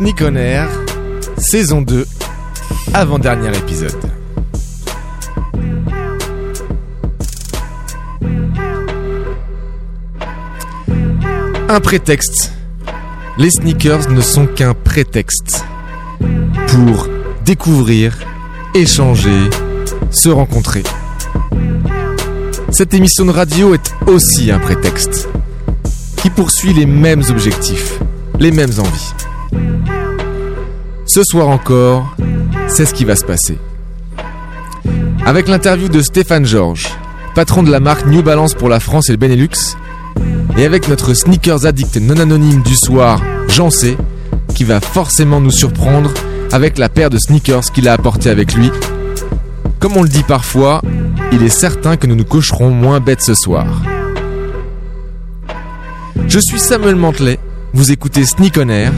On Air, saison 2, avant-dernier épisode. Un prétexte. Les sneakers ne sont qu'un prétexte pour découvrir, échanger, se rencontrer. Cette émission de radio est aussi un prétexte qui poursuit les mêmes objectifs, les mêmes envies. Ce soir encore, c'est ce qui va se passer. Avec l'interview de Stéphane Georges, patron de la marque New Balance pour la France et le Benelux, et avec notre sneakers addict non anonyme du soir, Jean C, qui va forcément nous surprendre avec la paire de sneakers qu'il a apporté avec lui. Comme on le dit parfois, il est certain que nous nous coucherons moins bêtes ce soir. Je suis Samuel Mantelet, vous écoutez Sneak on Air,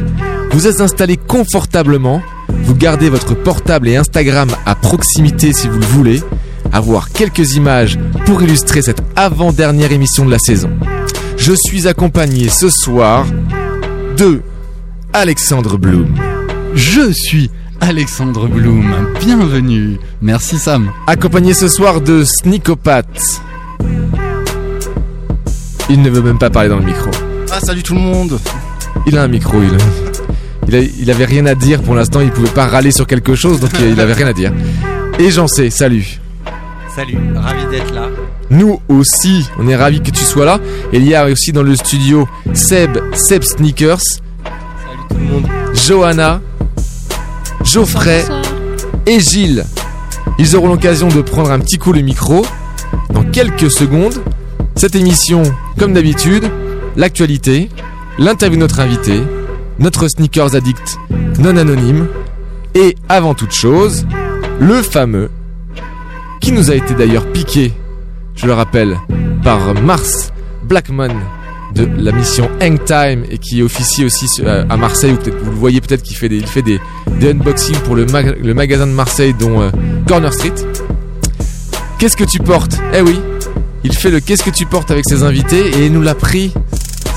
vous êtes installé confortablement, vous gardez votre portable et Instagram à proximité si vous le voulez, avoir quelques images pour illustrer cette avant-dernière émission de la saison. Je suis accompagné ce soir de Alexandre Bloom, Je suis Alexandre Bloom. Bienvenue. Merci Sam. accompagné ce soir de Sneakopat. Il ne veut même pas parler dans le micro. Ah salut tout le monde. Il a un micro, il, il, a- il avait rien à dire pour l'instant, il pouvait pas râler sur quelque chose, donc il avait rien à dire. Et j'en sais, salut. Salut, ravi d'être là. Nous aussi, on est ravis que tu sois là. Et il y a aussi dans le studio Seb, Seb Sneakers, Salut tout le monde. Johanna, Geoffrey et Gilles. Ils auront l'occasion de prendre un petit coup le micro dans quelques secondes. Cette émission, comme d'habitude, l'actualité, l'interview de notre invité, notre sneakers addict non anonyme et avant toute chose, le fameux qui nous a été d'ailleurs piqué, je le rappelle, par Mars Blackman de la mission Hang Time et qui officie aussi euh, à Marseille, ou peut-être vous le voyez peut-être qu'il fait des, il fait des, unboxings pour le magasin de Marseille dont euh, Corner Street. Qu'est-ce que tu portes? Eh oui, il fait le Qu'est-ce que tu portes avec ses invités et il nous l'a pris.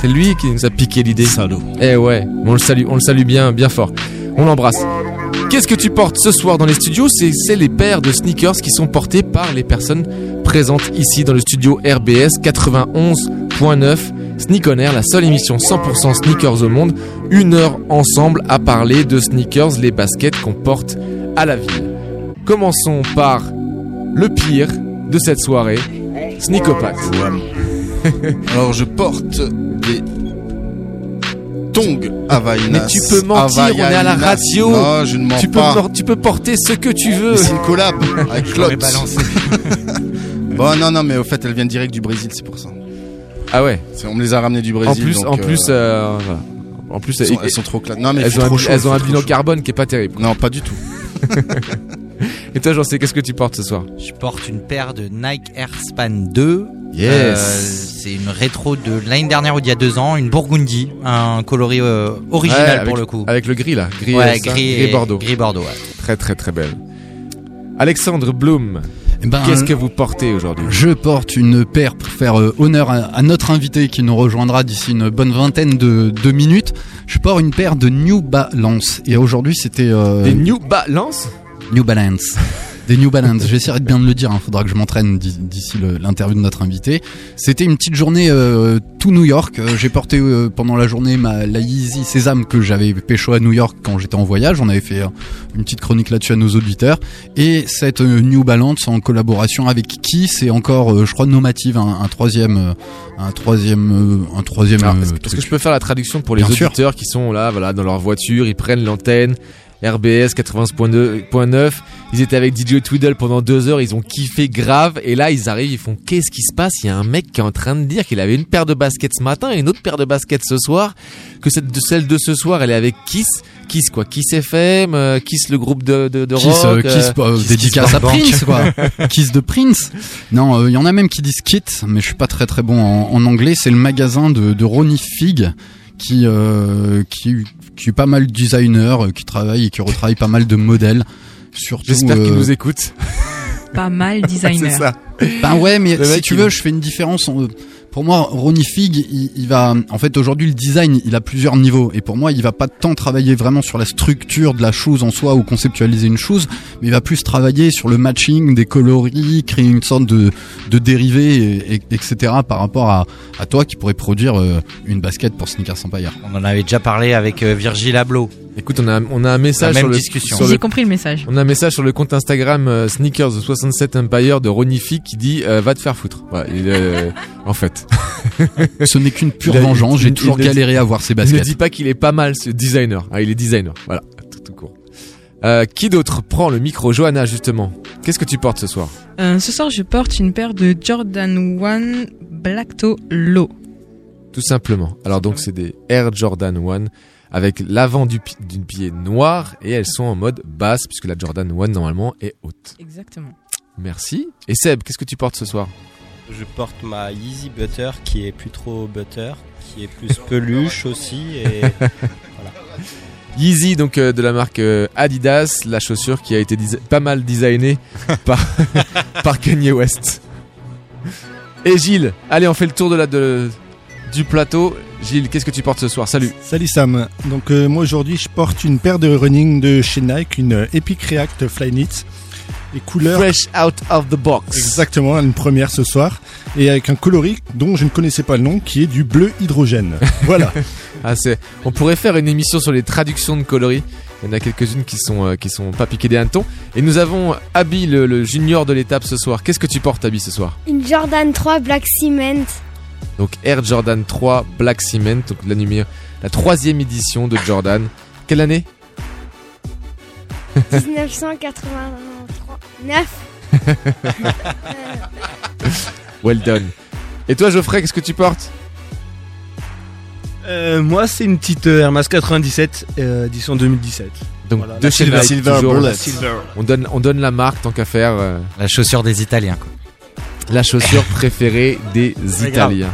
C'est lui qui nous a piqué l'idée. Salaud. Eh ouais, on le salue, on le salue bien, bien fort. On l'embrasse. Qu'est-ce que tu portes ce soir dans les studios? C'est les paires de sneakers qui sont portés par les personnes présentes ici dans le studio RBS 91.9 Sneak on Air, la seule émission 100% sneakers au monde. Une heure ensemble à parler de sneakers, les baskets qu'on porte à la ville. Commençons par le pire de cette soirée, Sneakopat. Alors je porte des tongs Havaianas. Mais tu peux mentir, on est à la radio. Non, je ne mens Tu peux, pas. mor- tu peux porter ce que tu veux. C'est une collab avec Claude. Bon non non mais au fait elles viennent direct du Brésil c'est pour ça. Ah ouais. On me les a ramenées du En Brésil. plus, donc, en euh, plus, euh, voilà. en plus, elles, sont, et- elles sont trop classe. Non mais elles ont un, trop bi- chaud, elles il ont un fait bilan trop chaud. carbone qui est pas terrible. Non pas du tout. Et toi, j'en sais, qu'est-ce que tu portes ce soir? Je porte une paire de Nike Airspan 2. Yes. Euh, c'est une rétro de l'année dernière ou d'il y a deux ans, une Burgundy, un coloris euh, original Ouais, avec- pour le coup. Avec le gris là, gris, ouais, euh, ça, gris, gris et- bordeaux. Gris Bordeaux. ouais. Très très très belle. Alexandre Bloom, Eh ben, qu'est-ce que vous portez aujourd'hui? Je porte une paire pour faire euh, honneur à, à notre invité qui nous rejoindra d'ici une bonne vingtaine de, de minutes. Je porte une paire de New Balance et aujourd'hui c'était euh, Des New Balance? New Balance. Des New Balance. J'essaierai de bien de le dire. Il faudra que je m'entraîne d'i- d'ici l'interview de notre invité. C'était une petite journée euh, tout New York. Euh, J'ai porté euh, pendant la journée ma la Yeezy Sésame que j'avais pécho à New York quand j'étais en voyage. On avait fait euh, une petite chronique là-dessus à nos auditeurs. Et cette New Balance en collaboration avec Kiss et encore, je crois, Nomative, un, un troisième, un troisième, un troisième. Est-ce que- je peux faire la traduction pour les Bien sûr. auditeurs qui sont là, voilà, dans leur voiture, ils prennent l'antenne RBS 91.9. Ils étaient avec DJ Twiddle pendant deux heures, ils ont kiffé grave, et là ils arrivent, ils font qu'est-ce qui se passe? Il y a un mec qui est en train de dire qu'il avait une paire de baskets ce matin et une autre paire de baskets ce soir, que cette celle de ce soir, elle est avec Kiss. Kiss quoi? Kiss FM, euh, Kiss le groupe de, de, de Kiss, rock. euh, euh, Kiss, euh, Kiss, dédicace Kiss à. Prince, quoi. Kiss de Prince. Non, il y en a même qui disent Kit, mais je suis pas très très bon en, en anglais. C'est le magasin de, de Ronnie Fig qui, euh, qui, qui est pas mal designer, euh, qui travaille et qui retravaille pas mal de modèles. Surtout, J'espère qu'il euh, nous écoute. Pas mal designer. C'est ça. Ben ouais, mais Le si tu il- veux, je fais une différence. en- Pour moi, Ronnie Fig, il, va, en fait, aujourd'hui, le design, il a plusieurs niveaux. Et pour moi, il va pas tant travailler vraiment sur la structure de la chose en soi ou conceptualiser une chose, mais il va plus travailler sur le matching des coloris, créer une sorte de, de dérivé, et- et- etc. par rapport à, à toi qui pourrait produire euh, une basket pour Sneakers Empire. On en avait déjà parlé avec euh, Virgil Abloh. Écoute, on a, on a un message sur le, discussion. sur J'ai compris le message. On a un message sur le compte Instagram euh, Sneakers 67 Empire de Ronnie Fig qui dit euh, va te faire foutre. Voilà, il, euh, en fait, Ce n'est qu'une pure vengeance. J'ai il toujours galéré à voir ces il ne baskets. dit pas qu'il est pas mal ce designer. Ah, il est designer. Voilà, tout, tout court. Euh, qui d'autre prend le micro? Johanna justement. Qu'est-ce que tu portes ce soir? Euh, ce soir, je porte une paire de Jordan 1 Black Toe Low. Tout simplement. Alors donc c'est des Air Jordan 1 avec l'avant du, pi- du pied noir et elles sont en mode basse puisque la Jordan 1 normalement est haute. Exactement. Merci. Et Seb, qu'est-ce que tu portes ce soir? Je porte ma Yeezy Butter qui est plus trop butter, qui est plus peluche aussi. Et Yeezy, donc euh, de la marque euh, Adidas, la chaussure qui a été pas mal designée par, par Kanye West. Et Gilles, allez, on fait le tour de la, de, du plateau. Gilles, qu'est-ce que tu portes ce soir? Salut. Salut Sam. Donc euh, moi aujourd'hui je porte une paire de running de chez Nike, une euh, Epic React Flyknit. Et couleur Fresh out of the box. exactement une première ce soir et avec un coloris dont je ne connaissais pas le nom qui est du bleu hydrogène. voilà. Ah, c'est, on pourrait faire une émission sur les traductions de coloris. Il y en a quelques-unes qui sont, euh, qui sont pas piquées des hannetons. Et nous avons Abby, le, le junior de l'étape ce soir. Qu'est-ce que tu portes, Abby, ce soir? Une Jordan 3 Black Cement. Donc Air Jordan 3 Black Cement, donc la, numéro, la troisième édition de Jordan. Quelle année? 1983. 9. Well done. Et toi, Geoffrey, qu'est-ce que tu portes? Euh, moi, c'est une petite euh, Air Max 97 euh, édition 2017. Donc Voilà, de chez Silver- toujours. Silver. On donne, on donne la marque tant qu'à faire. euh, La chaussure des Italiens. Quoi. La chaussure préférée des. Italiens.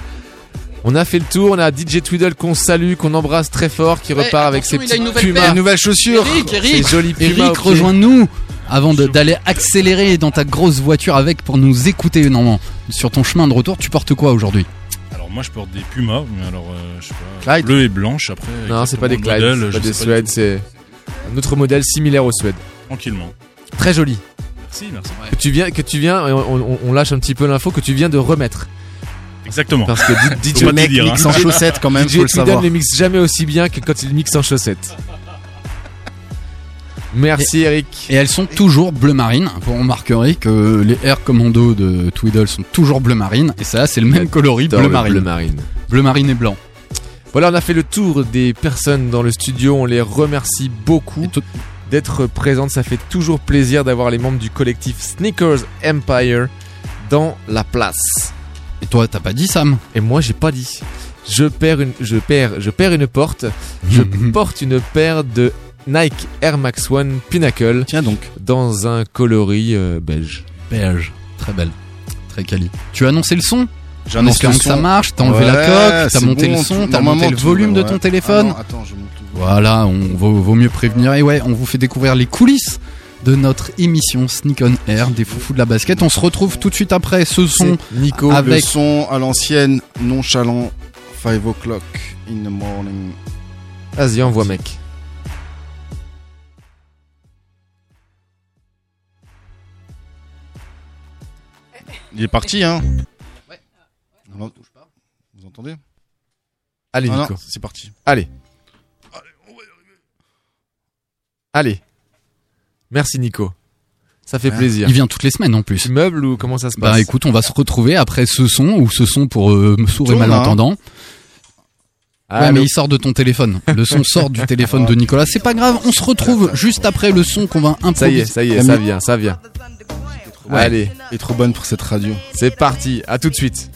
On a fait le tour, on a DJ Twiddle qu'on salue, qu'on embrasse très fort, qui repart avec ses une nouvelle pumas, paire. une nouvelle chaussure, Eric, Eric, Eric, rejoins-nous avant d'aller accélérer dans ta grosse voiture avec pour nous écouter. Non, sur ton chemin de retour, tu portes quoi aujourd'hui? Alors moi je porte des Pumas, mais alors euh, je sais pas, Clyde bleu et blanche après. Non, c'est pas des Clyde, c'est pas des tout. c'est un autre modèle similaire aux Suèdes. Tranquillement. Très joli. Merci, merci. Que tu viens, que tu viens, et on, on- on lâche un petit peu l'info que tu viens de remettre. Exactement. Parce que DJ tout mec dire, mixe hein. en chaussettes quand même, DJ faut le savoir. ne mixe jamais aussi bien que quand il mixe en chaussettes. Merci Eric. Et elles sont toujours bleu marine. Vous remarquerez que les Air Commando de Twiddle sont toujours bleu marine. Et ça, c'est le même coloris bleu le marine. bleu marine. Bleu marine et blanc. Voilà, on a fait le tour des personnes dans le studio. On les remercie beaucoup d'être présentes. Ça fait toujours plaisir d'avoir les membres du collectif Sneakers Empire dans la place. Et toi, t'as pas dit Sam? Et moi, j'ai pas dit. Je perds une, je perds, je perds une porte. Je porte une paire de Nike Air Max One Pinnacle. Tiens donc. Dans un coloris euh, beige. Beige. Très belle. Très quali. Tu as annoncé le son? J'ai annoncé Espérons le que ça marche, t'as enlevé Ouais, la coque, t'as monté bon, le son, t'as monté le volume de ton téléphone. Ah non, attends, je monte le Voilà, on vaut, vaut mieux prévenir. Et ouais, on vous fait découvrir les coulisses de notre émission Sneak on Air des foufous de la basket. On se retrouve tout de suite après ce son Nico avec Le son à l'ancienne, nonchalant, 5 o'clock in the morning. Vas-y, envoie mec. Il est parti, hein Non, Vous entendez? Allez, Ah Nico. c'est parti. Allez. Allez. Merci, Nico. Ça fait Ouais. plaisir. Il vient toutes les semaines en plus. Tu meubles ou comment ça se passe Bah écoute, on va se retrouver après ce son ou ce son pour euh, sourds et hein. malentendants. Ouais, Allô mais il sort de ton téléphone. Le son sort du téléphone de Nicolas. C'est pas grave, on se retrouve juste après le son qu'on va improviser. Ça y est, ça y est, ça vient, ça vient. Ouais. Allez. Elle est trop bonne pour cette radio. C'est parti, à tout de suite.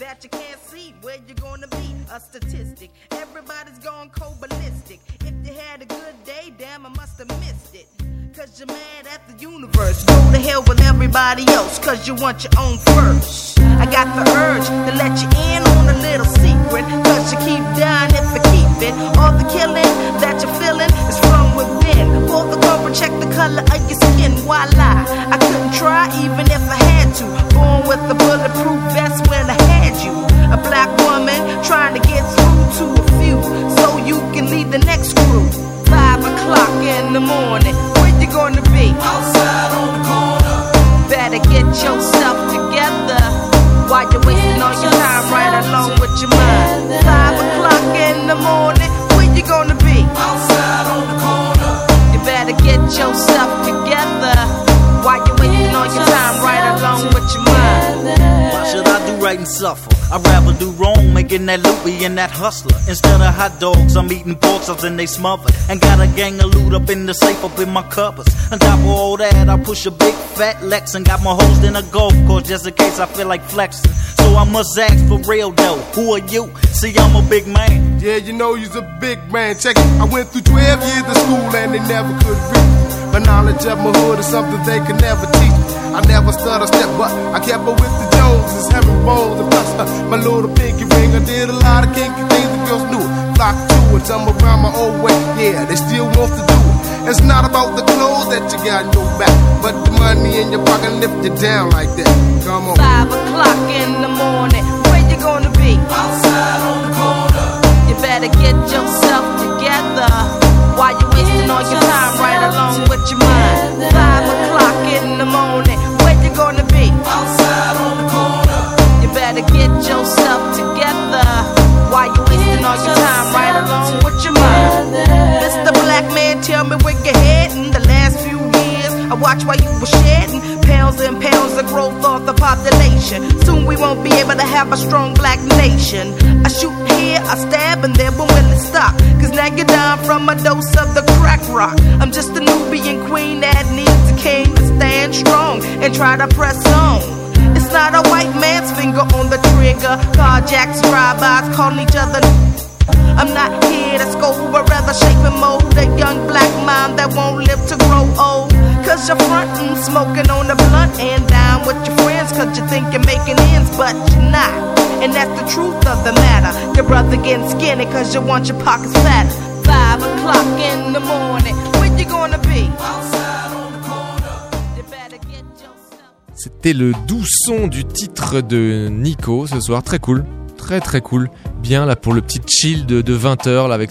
You're mad at the universe. Go to hell with everybody else, cause you want your own first. I got the urge to let you in on a little secret, cause you keep dying if you keep it. All the killing that you're feeling is from within. Pull the cover, check the color of your skin. Why lie? I couldn't try even if I had to. Born with a bulletproof vest when I had you. A black woman trying to get through to a few, so you can lead the next crew. Five o'clock in the morning, Do wrong, making that loopy and that hustler. Instead of hot dogs, I'm eating pork chops and they smothered. And got a gang of loot up in the safe, up in my cupboards. On top of all that, I push a big fat Lex and got my hoes in a golf course just in case I feel like flexing. So I must ask for real though, who are you? See, I'm a big man. Yeah, you know you's a big man. Check it. I went through 12 years of school and they never could read. My knowledge of my hood is something they could never teach. I never stutter step, but I kept up with the Joneses, herringbones, and plus uh, my little pinky ring. I did a lot of kinky things the girls knew. Flock to it, some around my old way. Yeah, they still want to do it. It's not about the clothes that you got in your back, but the money in your pocket lift you down like that. Come on. Five o'clock in the morning, where you gonna be? Outside on the corner. You better get yourself together. While you wasting all your time right along with your mind. Five o'clock in the morning, tell me where you're heading. The last few years, I watched while you were shedding pounds and pounds of growth of the population. Soon we won't be able to have a strong black nation. I shoot here, I stab, and then when will it stop? Cause now you're down from a dose of the crack rock. I'm just a Nubian queen that needs a king to stand strong and try to press on. It's not a white man's finger on the trigger. Carjacks, drive-bys, calling each other. I'm not here to scold, but rather shape and mold a young black mind that won't live to grow old. Cause you're frontin', smoking on the blunt and down with your friends, cause you think you're making ends, but you're not. And that's the truth of the matter. The the. C'était le doux son du titre de Nico ce soir, très cool, très très cool. Bien là pour le petit chill de, 20h là avec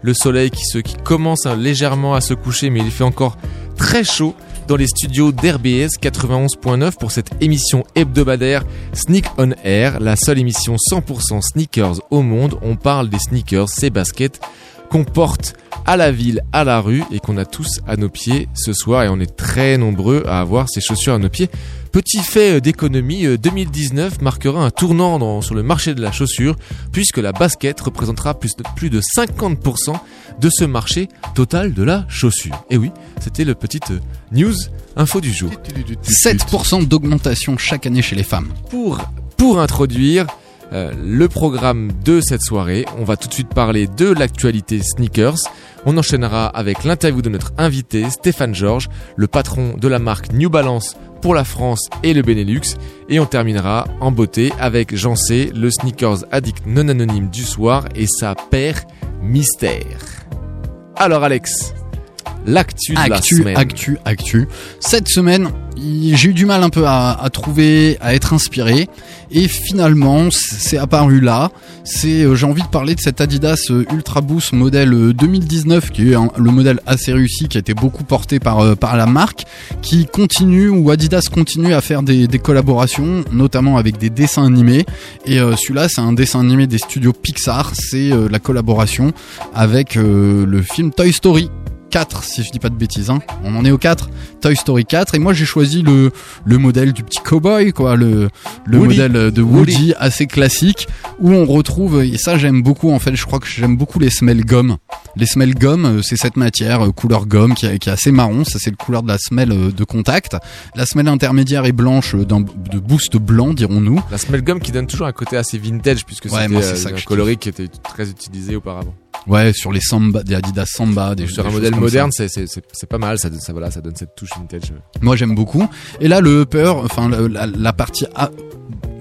le soleil qui commence hein, légèrement à se coucher mais il fait encore très chaud dans les studios d'RBS 91.9 pour cette émission hebdomadaire Sneak on Air, la seule émission 100% sneakers au monde. On parle des sneakers, ces baskets qu'on porte à la ville, à la rue et qu'on a tous à nos pieds ce soir et on est très nombreux à avoir ces chaussures à nos pieds. Petit fait d'économie, euh, 2019 marquera un tournant dans- sur le marché de la chaussure puisque la basket représentera plus de, plus de 50% de ce marché total de la chaussure. Et oui, c'était le petit euh, news info du jour. 7% d'augmentation chaque année chez les femmes. Pour, pour introduire euh, le programme de cette soirée, on va tout de suite parler de l'actualité sneakers. On enchaînera avec l'interview de notre invité Stéphane Georges, le patron de la marque New Balance pour la France et le Benelux. Et on terminera en beauté avec Jean C, le sneakers addict non anonyme du soir et sa paire mystère. Alors Alex, l'actu de la actu, semaine. actu, actu. Cette semaine, j'ai eu du mal un peu à, à trouver, à être inspiré. Et finalement, c'est apparu là. C'est, euh, j'ai envie de parler de cet Adidas euh, Ultra Boost modèle euh, 2019, qui est un- le modèle assez réussi, qui a été beaucoup porté par euh, par la marque, qui continue ou Adidas continue à faire des, des collaborations, notamment avec des dessins animés. Et euh, celui-là, c'est un dessin animé des studios Pixar. C'est euh, la collaboration avec euh, le film Toy Story. 4 si je dis pas de bêtises hein. on en est au 4 Toy Story 4 et moi j'ai choisi le le modèle du petit cowboy quoi le le Woody. modèle de Woody, assez classique où on retrouve et ça j'aime beaucoup en fait je crois que j'aime beaucoup les semelles gomme les semelles gomme euh, c'est cette matière euh, couleur gomme qui, est- assez marron ça c'est le couleur de la semelle euh, de contact la semelle intermédiaire est blanche de boost blanc dirons-nous La smell gum qui donne toujours un côté assez vintage puisque Ouais, c'était un coloris qui était très utilisé auparavant. Ouais sur les samba des Adidas Samba des Sur des un choses modèle comme moderne, ça. c'est c'est- c'est- c'est pas mal, ça, ça, voilà, ça donne cette touche vintage. Moi j'aime beaucoup. Et là le upper, enfin la, la- la partie A-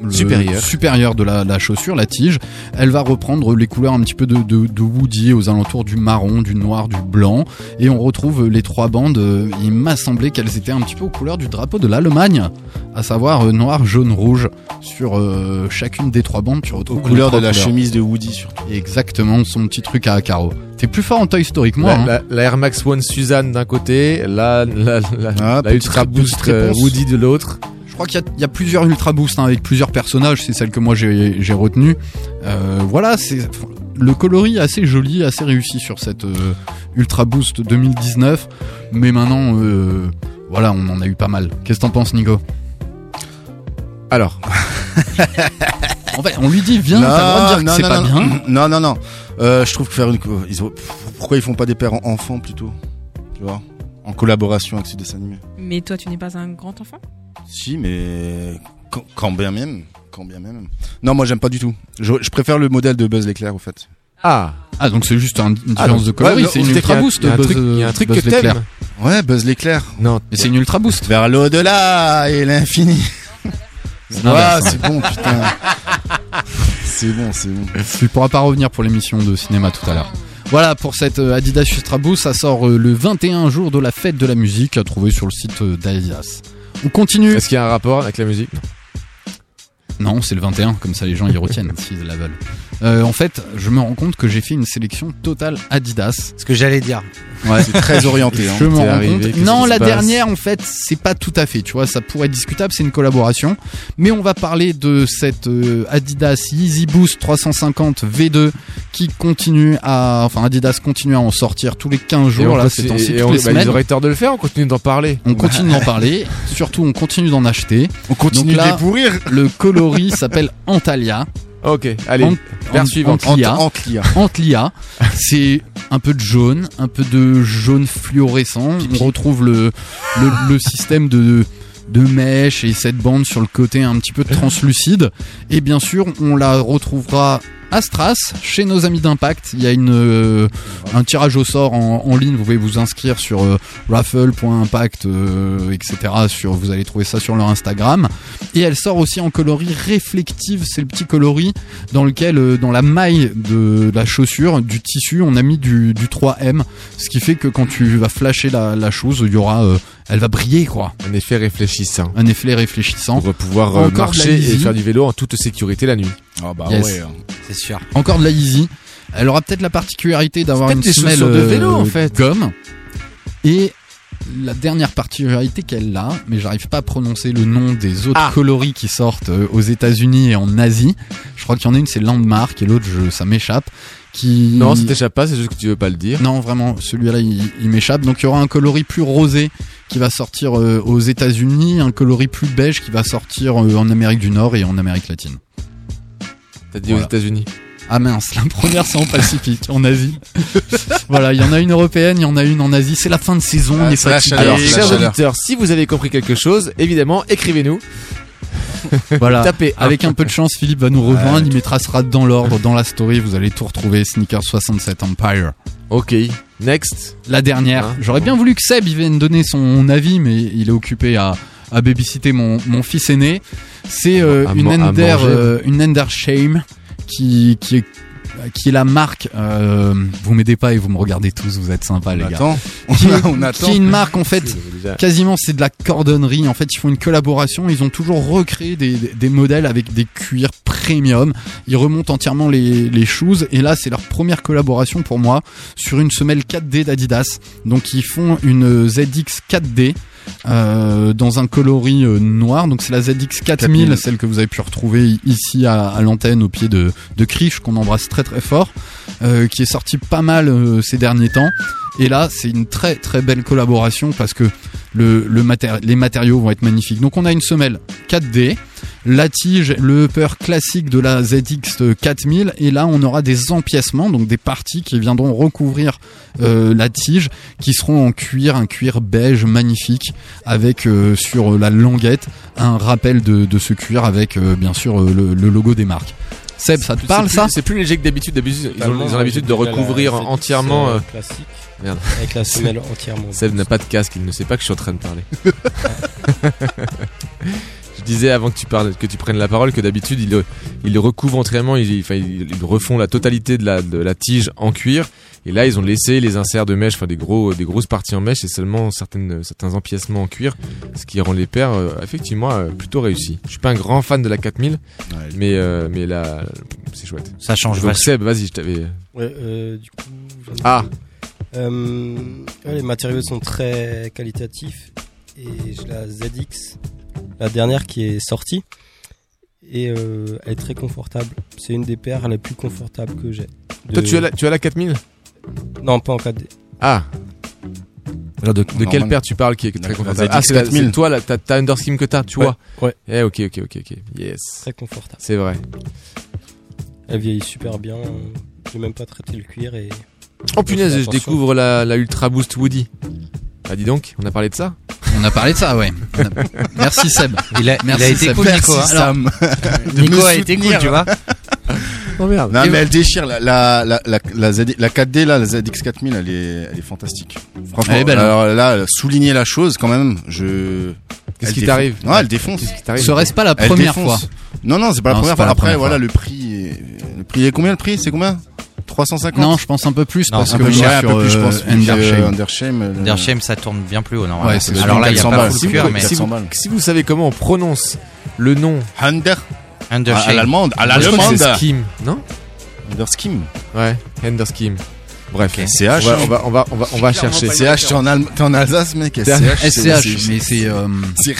le Supérieure. supérieure de la, la chaussure, la tige, elle va reprendre les couleurs un petit peu de, de, de Woody aux alentours du marron, du noir, du blanc. Et on retrouve les trois bandes. Il m'a semblé qu'elles étaient un petit peu aux couleurs du drapeau de l'Allemagne, à savoir euh, noir, jaune, rouge. Sur euh, chacune des trois bandes, tu retrouves Aux couleurs de la chemise de Woody surtout. Exactement, son petit truc à carreaux. T'es plus fort en Toy Story que moi. la, hein. la- la Air Max One Suzanne d'un côté, la, la, la, Ah, Ultra Boost euh. Woody de l'autre. Je crois qu'il y a- il y, a plusieurs Ultra Boost hein, avec plusieurs personnages, c'est celle que moi j'ai retenue. Euh, voilà, c'est le coloris est assez joli, assez réussi sur cette euh, Ultra Boost 2019. Mais maintenant, euh, voilà, on en a eu pas mal. Qu'est-ce que t'en penses, Nico? Alors, En fait, on lui dit viens, t'as le droit de dire que c'est non, pas non, bien. Non, non, non. Euh, je trouve que faire une. Ils ont- Pourquoi ils font pas des pères enfants plutôt? Tu vois? En collaboration avec ce dessin animé. Mais toi, tu n'es pas un grand enfant? Si, mais. Quand, quand bien même. Quand bien même. Non, moi j'aime pas du tout. Je, je préfère le modèle de Buzz l'éclair au fait. ah, Ah, donc c'est juste un- une Ah, différence de coloris, ouais, c'est une Ultra Boost. il y a un Buzz- truc- il y a un truc Buzz que l'éclair. t'aimes. Ouais, Buzz l'éclair. non, Mais c'est une Ultra Boost. Vers l'au-delà et l'infini. Ah, mais- c'est bon, putain. C'est bon, c'est bon. Tu pourras pas revenir pour l'émission de cinéma tout à l'heure. Voilà pour cette euh, Adidas Ultra Boost, ça sort euh, le 21 jour de la fête de la musique à trouver sur le site euh, d'Adidas. On continue. est-ce qu'il y a un rapport avec la musique? Non, c'est le 21, comme ça les gens y retiennent s'ils la veulent. Euh, en fait, je me rends compte que j'ai fait une sélection totale Adidas. Ce que j'allais dire. Ouais. C'est très orienté. Hein. Je me T'es rends arrivé, compte. qu'est-ce Non, la dernière, en fait, c'est pas tout à fait. Tu vois, ça pourrait être discutable. C'est une collaboration, mais on va parler de cette euh, Adidas Yeezy Boost 350 V2 qui continue à, enfin, Adidas continue à en sortir tous les 15 Et jours. on Là, continue- c'est et on- les bah. Ils auraient tort de le faire, on continue d'en parler. On continue d'en parler. Surtout, on continue d'en acheter. On continue de les pourrir. Le coloris s'appelle Antalya. Ok, allez, Ant- vers suivante. Antlia. Ant- Antlia. Antlia. C'est un peu de jaune, un peu de jaune fluorescent. On retrouve le, le, le système de, de mèche et cette bande sur le côté un petit peu translucide. Et bien sûr, on la retrouvera à Stras, chez nos amis d'Impact. Il y a une, euh, un tirage au sort en, en ligne. Vous pouvez vous inscrire sur euh, raffle.impact, euh, etc. Sur, vous allez trouver ça sur leur Instagram. Et elle sort aussi en coloris réflective. C'est le petit coloris dans lequel, euh, dans la maille de la chaussure, du tissu, on a mis du, du 3M. Ce qui fait que quand tu vas flasher la, la chose, il y aura, euh, elle va briller, quoi. Un effet réfléchissant. Un effet réfléchissant. Pour pouvoir euh, Encore de la marcher et faire du vélo en toute sécurité la nuit. Ah bah Yes. ouais. hein. C'est sûr. Encore de la Yeezy. Elle aura peut-être la particularité d'avoir une des semelle de euh, vélo, en fait. gomme. Et la dernière particularité qu'elle a, mais j'arrive pas à prononcer le nom des autres Ah. coloris qui sortent euh, aux États-Unis et en Asie. Je crois qu'il y en a une, c'est Landmark, et l'autre, ça m'échappe. Qui Non, ça t'échappe pas, c'est juste que tu veux pas le dire. non, vraiment, celui-là, il, il m'échappe. Donc, il y aura un coloris plus rosé qui va sortir euh, aux États-Unis, un coloris plus beige qui va sortir euh, en Amérique du Nord et en Amérique latine. T'as dit Voilà. aux États-Unis. Ah mince, la première c'est en Pacifique, en Asie. voilà, il y en a une européenne, il y en a une en Asie. C'est la fin de saison, on est fatigué. chaleur, Alors, chers auditeurs, si vous avez compris quelque chose, évidemment, écrivez-nous. Voilà. Tapez. Avec un peu de chance, Philippe va nous rejoindre. Il mettra sera dans l'ordre, dans la story. Vous allez tout retrouver. Sneaker 67 Empire. Ok, next. La dernière. Hein J'aurais bien voulu que Seb il vienne donner son avis, mais il est occupé à, à babysitter mon, mon fils aîné. C'est euh, une Ender, euh, une Ender Shame qui, qui est qui est la marque. euh, vous m'aidez pas et vous me regardez tous, vous êtes sympas les gars. attend. Qui, On- on attend. qui est une marque en fait. Quasiment c'est de la cordonnerie. En fait, ils font une collaboration. Ils ont toujours recréé des, des- des modèles avec des cuirs premium. Ils remontent entièrement les, les shoes. Et là, c'est leur première collaboration pour moi sur une semelle 4D d'Adidas. Donc, ils font une ZX 4D. Euh, dans un coloris euh, noir, donc c'est la ZX 4000, 4000. celle que vous avez pu retrouver ici à, à l'antenne au pied de, de Krish, qu'on embrasse très très fort, euh, qui est sorti pas mal ces derniers temps. Et là, c'est une très très belle collaboration parce que le, le matéri- les matériaux vont être magnifiques. Donc on a une semelle 4D, la tige, le upper classique de la ZX 4000 et là on aura des empiècements, donc des parties qui viendront recouvrir euh, la tige, qui seront en cuir, un cuir beige magnifique avec euh, sur la languette un rappel de, de ce cuir avec euh, bien sûr le, le logo des marques. Seb, ça te C'est parle plus- ça? C'est plus léger que d'habitude. D'habitude, ils ont, Totalement, ils ont l'habitude de la recouvrir entièrement. euh, classique. Merde. Avec la semelle entièrement. Seb n'a pas de casque, il ne sait pas que je suis en train de parler. je disais avant que tu parles, que tu prennes la parole, que d'habitude ils, recouvrent entièrement, ils, enfin, ils, ils refont la totalité de la, de la tige en cuir. Et là, ils ont laissé les inserts de mèche, enfin des gros, des grosses parties en mèche et seulement certaines, certains empiècements en cuir, ce qui rend les paires euh, effectivement euh, plutôt réussis. Je suis pas un grand fan de la 4000, mais euh, mais là, c'est chouette. Ça change Donc. Seb, vas-y, je t'avais. Ouais, euh, du coup. j'en ai- Ah. Euh, les matériaux sont très qualitatifs et j'ai la ZX, la dernière qui est sortie et euh, elle est très confortable. C'est une des paires les plus confortables que j'ai. Toi, tu as la, tu as la 4000 Non, pas en 4D. Ah. Alors de, quelle paire tu parles qui est très La- confortable la Ah, c'est la- 4000. c'est toi, là, t'as t'as Underskim que t'as, tu Ouais, vois ouais. Eh, ok, ok, ok, ok. Yes. Très confortable. C'est vrai. Elle vieillit super bien. J'ai même pas traité le cuir et. Oh punaise, je découvre la, la Ultra Boost Woody. Ah, dis donc, on a parlé de ça On a parlé de ça, ouais. Merci Seb. Il a- il Merci a été Seb. cool, Nico, hein. Alors, Nico a été cool, tu vois. Oh merde. Non Et mais elle déchire la la la la, la, ZD la 4D là la ZX 4000 elle est elle est fantastique. Franchement Elle est belle, hein. alors là souligner la chose quand même, je Qu'est-ce qui t'arrive Non, elle défonce. Qu'est-ce qui t'arrive Serait-ce pas la première fois Non non, c'est pas la Non, première pas fois. la Après première voilà fois. le prix est- le prix est combien le prix C'est combien? 350 Non, je pense un peu plus Non, parce un que peu, est un peu plus je pense. euh, Undershame. Euh, Undershame. euh, Undershame, ça tourne bien plus haut, normalement. Ouais, Alors là, il y a 400 pas si de vous, mais. si, 400 vous, balles. si vous savez comment on prononce le nom Under à, à Undershame. l'allemande, à crois que l'allemande. Skim, non Underskim. Ouais, Underskim. Bref, CH, on va, on va, on va, on va, on va chercher. CH, t'es en, en Alsace, mec. SCH, mais c'est euh, c'est-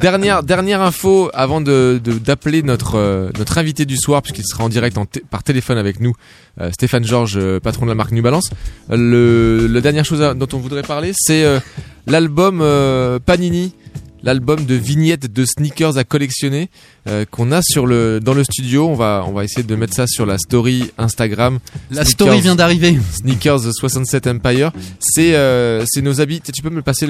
Dernière, dernière info avant de, d'appeler notre, euh, notre invité du soir, puisqu'il sera en direct par téléphone avec nous, euh, Stéphane Georges, euh, patron de la marque New Balance. Le, la dernière chose dont on voudrait parler, c'est l'album Panini, l'album de vignettes de sneakers à collectionner euh, qu'on a sur le dans le studio. On va on va essayer de mettre ça sur la story Instagram. la Sneakers- story vient d'arriver. Sneakers 67 Empire. C'est euh, c'est nos habits. Tu peux me passer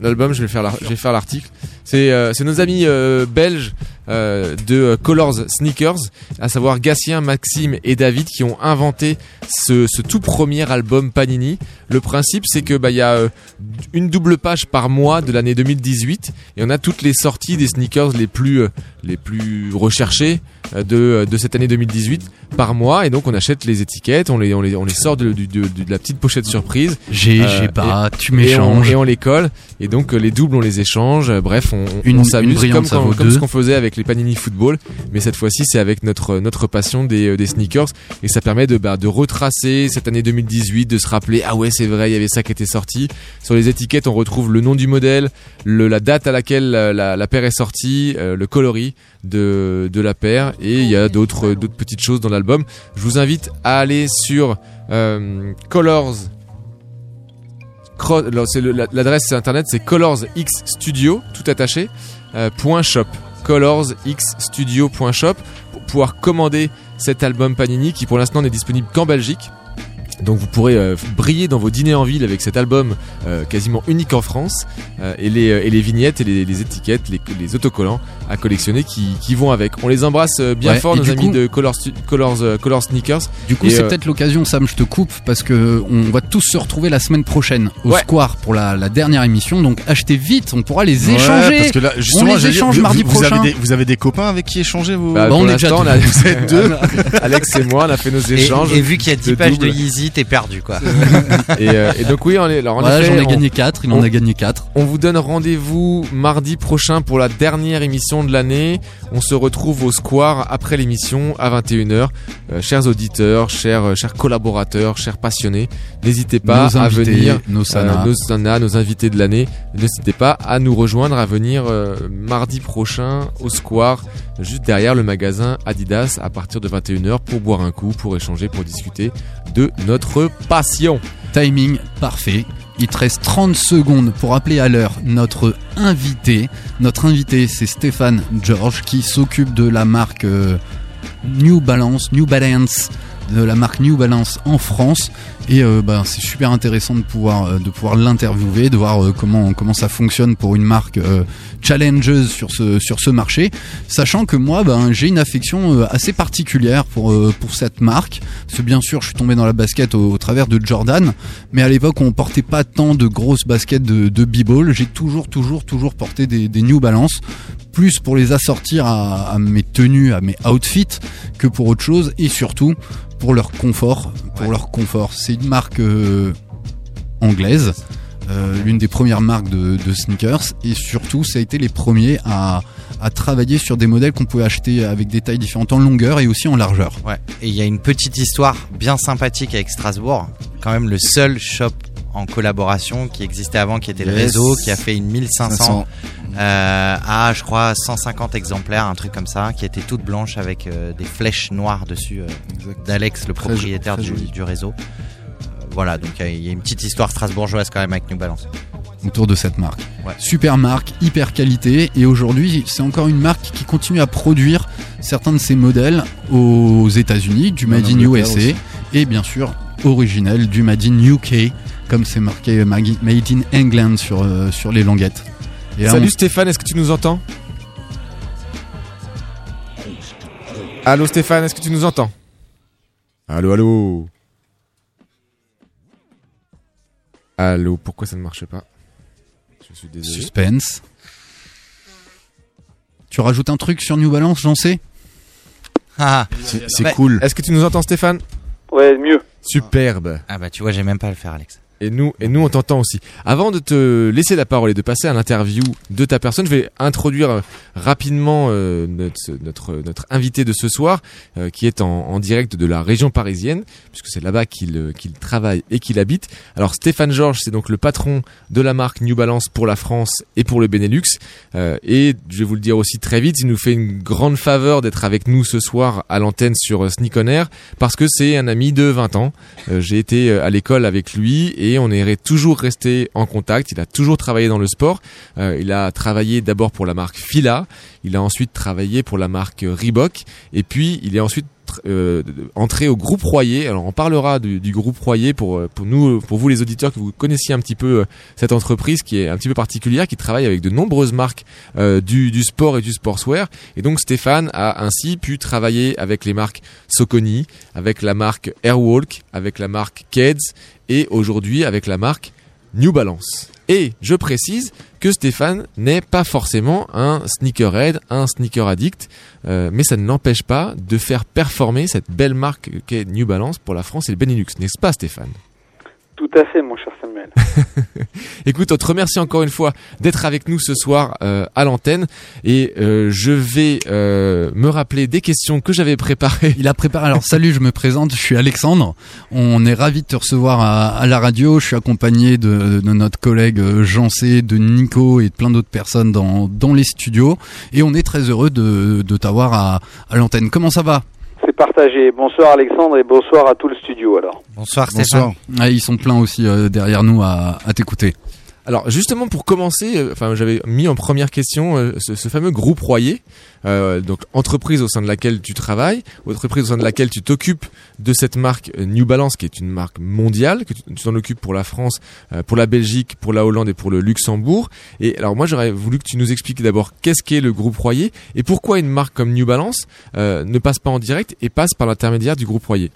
l'album. Je vais faire la- je vais faire l'article. C'est euh, c'est nos amis euh, belges euh, de euh, Colors Sneakers, à savoir Gatien, Maxime et David, qui ont inventé ce, tout premier album Panini. Le principe, c'est que bah il y a euh, une double page par mois de l'année 2018 et on a toutes les sorties des sneakers les plus les plus recherchées euh, de, de cette année 2018 par mois et donc on achète les étiquettes, on les, on les, on les sort de, de- de- de la petite pochette surprise. J'ai, Euh, j'ai pas, tu et m'échanges. et on les colle et donc euh, les doubles on les échange. Euh, Bref, on, Une- on une s'amuse brillante, comme, quand- comme ce qu'on faisait avec les Panini Football, mais cette fois-ci c'est avec notre notre passion des, euh, des sneakers et ça permet de bah, de retracer cette année 2018, de se rappeler ah ouais c'est vrai il y avait ça qui était sorti. Sur les étiquettes on retrouve le nom du modèle, le, la date à laquelle la, la, la paire est sortie, euh, le coloris de de la paire. Et il y a d'autres d'autres petites choses dans l'album. Je vous invite à aller sur euh, Colors l'adresse internet c'est Colors X Studio tout attaché euh, point shop. Colorsxstudio.shop pour pouvoir commander cet album Panini qui pour l'instant n'est disponible qu'en Belgique Donc vous pourrez euh, briller dans vos dîners en ville avec cet album euh, quasiment unique en France euh, et, les, et les vignettes et les, les étiquettes, les, les autocollants à collectionner qui, qui vont avec. On les embrasse bien Ouais, fort et nos amis coup- de Color, euh, Color Sneakers. Du coup, Et, c'est euh, peut-être l'occasion, Sam, je te coupe, parce que on va tous se retrouver la semaine prochaine au Ouais. Square pour la, la dernière émission. Donc achetez vite, on pourra les Ouais, échanger. parce que là, on les dire, échange vous- mardi vous, prochain. avez, des, vous avez des copains avec qui échanger vous Bah, Bah, on est déjà on a, Vous êtes deux. Alex et moi, on a fait nos Et, échanges. et vu qu'il y a 10 de pages de double. Yeezy, t'es perdu quoi. et, euh, et donc oui, on est, alors en Voilà, effet, j'en ai on- gagné 4, il en on- a gagné 4. On vous donne rendez-vous mardi prochain pour la dernière émission de l'année. On se retrouve au Square après l'émission à 21h. Euh, chers auditeurs, chers, euh, chers collaborateurs, chers passionnés, n'hésitez pas Nos à invités, venir. nos sanas. euh, nos sanas, nos invités de l'année. N'hésitez pas à nous rejoindre, à venir euh, mardi prochain au Square, juste derrière le magasin Adidas à partir de 21h pour boire un coup, pour échanger, pour discuter de notre passion. Timing parfait. Il te reste 30 secondes pour appeler à l'heure notre invité. Notre invité, c'est Stéphane George qui s'occupe de la marque euh, New Balance, New Balance, de la marque New Balance en France. Et euh, bah, c'est super intéressant de pouvoir euh, l'interviewer, de voir euh, comment comment ça fonctionne pour une marque challengeuse sur ce marché, sachant que moi ben j'ai une affection assez particulière pour cette marque. Parce bien sûr, je suis tombé dans la basket au, travers de Jordan, mais à l'époque on portait pas tant de grosses baskets de, de b-ball. J'ai toujours toujours toujours porté des New Balance plus pour les assortir à, à mes tenues, à mes outfits, que pour autre chose, et surtout pour leur confort. Pour leur confort, c'est une marque euh, anglaise, euh, l'une des premières marques de, de sneakers, et surtout, ça a été les premiers à, à travailler sur des modèles qu'on pouvait acheter avec des tailles différentes en longueur et aussi en largeur. Ouais. Et il y a une petite histoire bien sympathique avec Strasbourg. Quand même le seul shop en collaboration qui existait avant, qui était le réseau, qui a fait une 1500 500. euh, à, je crois, 150 exemplaires, un truc comme ça, qui était toute blanche avec euh, des flèches noires dessus euh, d'Alex, le propriétaire très du, réseau. Euh, voilà, donc il y a une petite histoire strasbourgeoise quand même avec New Balance. autour de cette marque. Ouais. Super marque, hyper qualité et aujourd'hui c'est encore une marque qui continue à produire certains de ses modèles aux États-Unis, du Made in USA aussi. et bien sûr originel du Made in UK comme c'est marqué Magi- Made in England sur, euh, sur les languettes. Et là, Salut on- Stéphane, est-ce que tu nous entends Allô Stéphane, est-ce que tu nous entends Allô, allô Allô, pourquoi ça ne marche pas Je suis désolé. Suspense. Tu rajoutes un truc sur New Balance, j'en sais Ah, C'est c'est Bah, cool. Est-ce que tu nous entends Stéphane Ouais, mieux. Superbe. ah bah tu vois, j'ai même pas à le faire, Alex. Et nous, et nous on t'entend aussi. Avant de te laisser la parole et de passer à l'interview de ta personne, je vais introduire rapidement euh, notre, invité de ce soir, euh, qui est en, direct de la région parisienne, puisque c'est là-bas qu'il euh, qu'il travaille et qu'il habite. Alors Stéphane Georges, c'est donc le patron de la marque New Balance pour la France et pour le Benelux. Et je vais vous le dire aussi très vite, il nous fait une grande faveur d'être avec nous ce soir à l'antenne sur Sneak On Air, parce que c'est un ami de 20 ans. J'ai été à l'école avec lui et on est toujours resté en contact. Il a toujours travaillé dans le sport. Euh, il a travaillé d'abord pour la marque Fila, il a ensuite travaillé pour la marque Reebok et puis il est ensuite euh, entré au groupe Royer. Alors on parlera du, groupe Royer pour euh, pour nous pour vous les auditeurs que vous connaissiez un petit peu cette entreprise qui est un petit peu particulière qui travaille avec de nombreuses marques du, du sport et du sportswear et donc Stéphane a ainsi pu travailler avec les marques Soconi, avec la marque Airwalk, avec la marque Keds et aujourd'hui avec la marque New Balance. Et je précise que Stéphane n'est pas forcément un sneakerhead, un sneaker addict, euh, mais ça ne l'empêche pas de faire performer cette belle marque qu'est New Balance pour la France et le Benelux, n'est-ce pas Stéphane? Tout à fait, mon cher Samuel. Écoute, on te remercie encore une fois d'être avec nous ce soir euh, à l'antenne et euh, je vais euh, me rappeler des questions que j'avais préparées. Il a préparé. Alors salut, je me présente, je suis Alexandre. On est ravi de te recevoir à, à la radio. Je suis accompagné de, de notre collègue euh, Jean C, de Nico et de plein d'autres personnes dans, dans les studios. Et on est très heureux de, de t'avoir à, à l'antenne. Comment ça va? Partagé. Bonsoir Alexandre et bonsoir à tout le studio alors. Bonsoir Stéphane. Ah, Ils sont pleins aussi euh, derrière nous à, à t'écouter. Alors justement pour commencer, euh, enfin j'avais mis en première question euh, ce, fameux groupe Royer, euh, donc entreprise au sein de laquelle tu travailles, entreprise au sein de laquelle tu t'occupes de cette marque euh, New Balance qui est une marque mondiale, que tu t'en occupes pour la France, pour la Belgique, pour la Hollande et pour le Luxembourg. Et alors moi j'aurais voulu que tu nous expliques d'abord qu'est-ce qu'est le groupe Royer et pourquoi une marque comme New Balance euh, ne passe pas en direct et passe par l'intermédiaire du groupe Royer.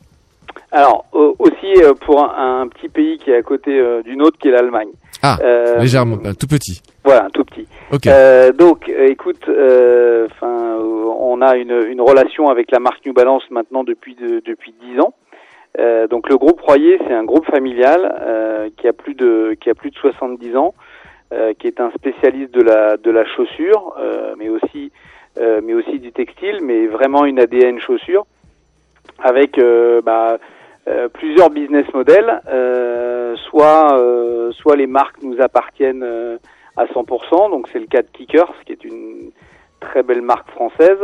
Alors au- aussi pour un, petit pays qui est à côté d'une autre qui est l'Allemagne. Ah, Euh, légèrement, euh, tout petit. Voilà, tout petit. Ok. Euh, donc, euh, écoute, euh, on a une, une relation avec la marque New Balance maintenant depuis de- depuis dix ans. Euh, donc, le groupe Royer, c'est un groupe familial euh, qui a plus de qui a plus de 70 ans, euh, qui est un spécialiste de la de la chaussure, euh, mais aussi euh, mais aussi du textile, mais vraiment une ADN chaussure avec euh, bah, euh, plusieurs business models. Euh, soit, euh, soit les marques nous appartiennent euh, à 100%, donc c'est le cas de Kickers, qui est une très belle marque française.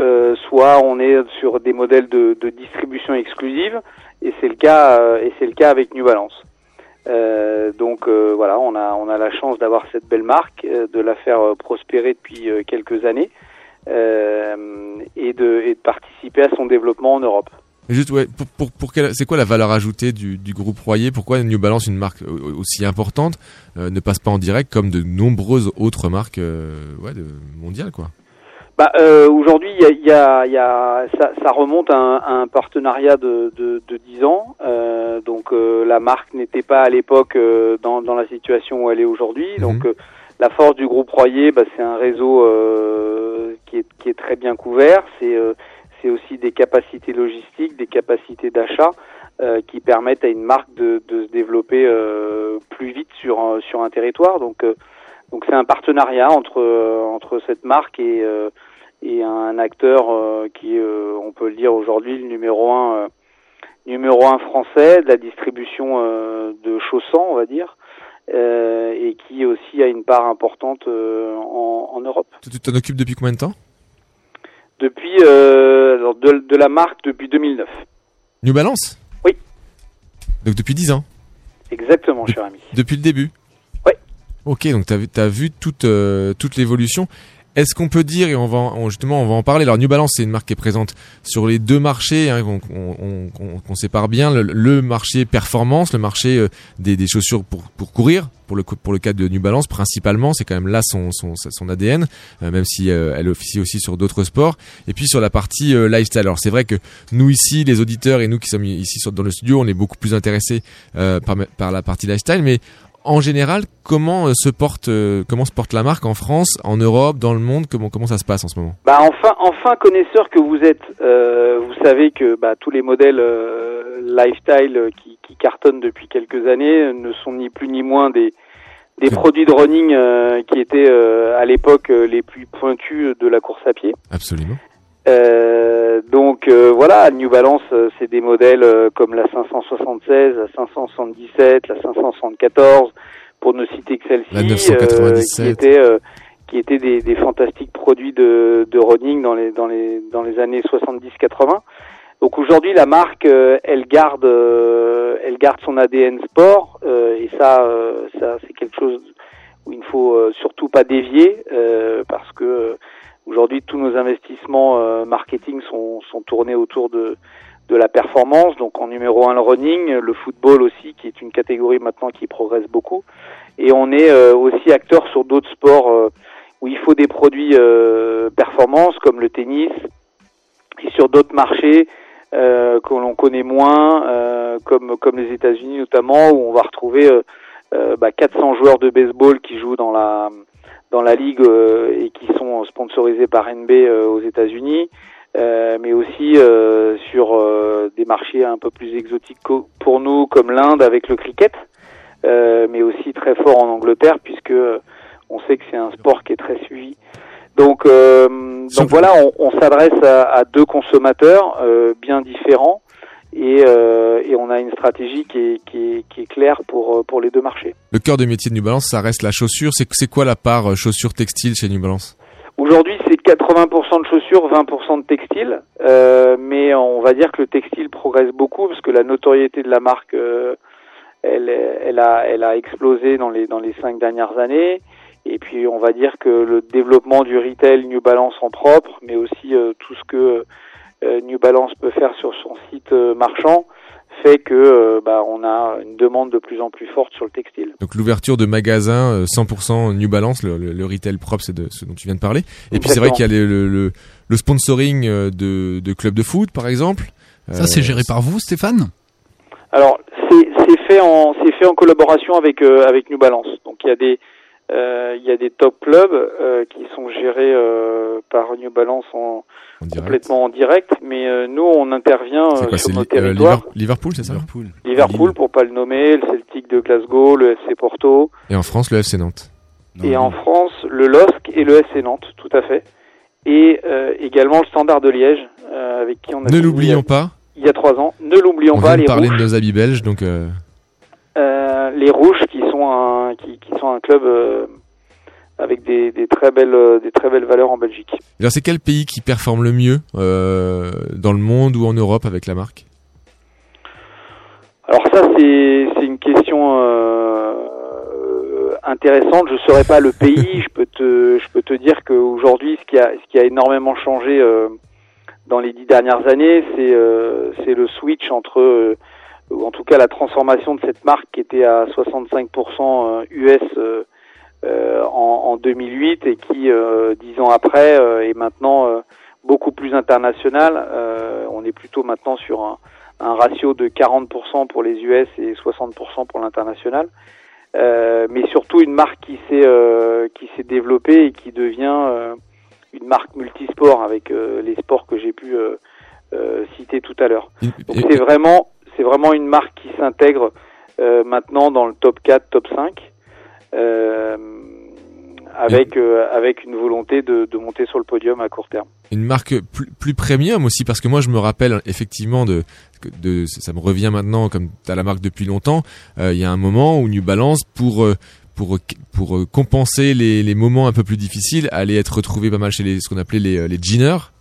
Euh, soit on est sur des modèles de, de distribution exclusive, et c'est le cas, euh, et c'est le cas avec New Balance. Euh, donc euh, voilà, on a on a la chance d'avoir cette belle marque, euh, de la faire prospérer depuis euh, quelques années euh, et de et de participer à son développement en Europe. Juste, ouais, pour, pour, pour quelle- c'est quoi la valeur ajoutée du, du groupe Royer? Pourquoi New Balance, une marque aussi importante, euh, ne passe pas en direct comme de nombreuses autres marques euh, ouais, de, mondiales quoi? Bah, euh, aujourd'hui, il y a, il y a, y a, ça, ça remonte à un, à un partenariat de, de, de 10 ans. Euh, donc euh, la marque n'était pas à l'époque euh, dans, dans la situation où elle est aujourd'hui. Donc euh, la force du groupe Royer, bah, c'est un réseau euh, qui, est, qui est très bien couvert. C'est euh, c'est aussi des capacités logistiques, des capacités d'achat euh, qui permettent à une marque de, se développer euh, plus vite sur un- sur un territoire. Donc euh, donc c'est un partenariat entre euh, entre cette marque et euh, et un acteur euh, qui euh, on peut le dire aujourd'hui, le numéro un euh, numéro un français de la distribution euh, de chaussons, on va dire, euh, et qui aussi a une part importante euh, en, en Europe. Tu t'en occupes depuis combien de temps? Depuis euh, alors, de, de la marque depuis 2009. New Balance Oui. Donc depuis 10 ans Exactement, cher ami. Depuis le début Oui. Ok, donc tu as, vu toute, euh, toute l'évolution. Est-ce qu'on peut dire, et on va on- justement on va en parler, alors New Balance c'est une marque qui est présente sur les deux marchés, hein, qu'on on- sépare bien, le, le marché performance, le marché euh, des, des chaussures pour, pour courir, pour le, pour le cas de New Balance principalement, c'est quand même là son, son, son ADN, euh, même si euh, elle officie aussi sur d'autres sports, et puis sur la partie lifestyle. Alors c'est vrai que nous ici, les auditeurs et nous qui sommes ici sur, dans le studio, on est beaucoup plus intéressés par, par la partie lifestyle, mais en général, comment euh, se porte, euh, comment se porte la marque en France, en Europe, dans le monde? Comment comment ça se passe en ce moment? Bah enfin, enfin connaisseur que vous êtes, euh, vous savez que bah, tous les modèles euh, lifestyle euh, qui, qui cartonnent depuis quelques années ne sont ni plus ni moins des des produits de running euh, qui étaient euh, à l'époque les plus pointus de la course à pied. Absolument. Euh, donc euh, voilà, New Balance, euh, c'est des modèles euh, comme la 576, la 577, la 574, pour ne citer que celle-ci, La euh, 997. qui étaient euh, qui étaient des, des fantastiques produits de, de running dans les dans les dans les années 70-80. Donc aujourd'hui, la marque, euh, elle garde euh, elle garde son ADN sport euh, et ça euh, ça c'est quelque chose où il ne faut euh, surtout pas dévier euh, parce que euh, Aujourd'hui, tous nos investissements euh, marketing sont, sont tournés autour de, de la performance. Donc en numéro un le running, le football aussi, qui est une catégorie maintenant qui progresse beaucoup. Et on est euh, aussi acteur sur d'autres sports euh, où il faut des produits euh, performance, comme le tennis, et sur d'autres marchés euh, que l'on connaît moins, euh, comme, comme les États-Unis notamment, où on va retrouver bah, 400 joueurs de baseball qui jouent dans la dans la ligue euh, et qui sont sponsorisés par NB euh, aux États-Unis, euh, mais aussi euh, sur euh, des marchés un peu plus exotiques pour nous, comme l'Inde avec le cricket, euh, mais aussi très fort en Angleterre puisque on sait que c'est un sport qui est très suivi. Donc, euh, donc voilà, on, on s'adresse à, à deux consommateurs euh, bien différents et, euh, et on a une stratégie qui est, qui est, qui est claire pour, euh, pour les deux marchés. Le cœur de métier de New Balance, ça reste la chaussure. C'est c'est quoi la part euh, chaussure textile chez New Balance? Aujourd'hui, c'est 80% de chaussures, 20% de textile, euh, mais on va dire que le textile progresse beaucoup parce que la notoriété de la marque euh, elle, elle a, elle a explosé dans les dans les cinq dernières années. Et puis on va dire que le développement du retail New Balance en propre, mais aussi euh, tout ce que euh, New Balance peut faire sur son site euh, marchand, fait que euh, bah, on a une demande de plus en plus forte sur le textile. Donc l'ouverture de magasins euh, 100% New Balance, le, le, le retail propre, c'est de ce dont tu viens de parler. Et puis c'est vrai qu'il y a le, le, le- le sponsoring euh, de, de clubs de foot, par exemple. Ça, c'est géré par vous, Stéphane? Alors c'est fait en c'est fait en collaboration avec euh, avec New Balance. Donc il y a des euh, il y a des top clubs euh, qui sont gérés euh, par New Balance en, complètement en direct, mais euh, nous on intervient C'est euh, quoi sur C'est nos euh, territoires. Liver- Liverpool, c'est ça? Liverpool. Liverpool pour pas le nommer, le Celtic de Glasgow, le FC Porto, Et en France, le FC Nantes. et en France le LOSC et le FC Nantes, tout à fait, et euh, également le Standard de Liège euh, avec qui on a Ne l'oublions pas. il y a trois ans. Ne l'oublions On pas vient de les parler Rouges. de nos habits belges, donc euh, Euh, les Rouges qui sont un qui, qui sont un club euh, avec des, des très belles euh, des très belles valeurs en Belgique. alors c'est quel pays qui performe le mieux euh, dans le monde ou en Europe avec la marque? Alors ça c'est une question intéressante. Je saurais pas le pays. je peux te je peux te dire qu'aujourd'hui ce qui a ce qui a énormément changé euh, dans les dix dernières années, c'est euh, c'est le switch entre ou en tout cas la transformation de cette marque qui était à 65% US euh, euh, en, en 2008 et qui euh, dix ans après euh, est maintenant euh, beaucoup plus international. Euh, on est plutôt maintenant sur un, un ratio de 40% pour les US et 60% pour l'international. Euh, mais surtout une marque qui s'est euh, qui s'est développée et qui devient euh, une marque multisport avec euh, les sports que j'ai pu euh, euh, citer tout à l'heure. Donc c'est vraiment c'est vraiment une marque qui s'intègre euh, maintenant dans le top 4, top 5 euh, avec euh, avec une volonté de, de monter sur le podium à court terme. Une marque plus, plus premium aussi, parce que moi je me rappelle effectivement de, de ça me revient maintenant comme tu as la marque depuis longtemps. euh, Il y a un moment où New Balance pour euh, pour pour euh, compenser les, les moments un peu plus difficiles allait être retrouvé pas mal chez les ce qu'on appelait les, les jeaners.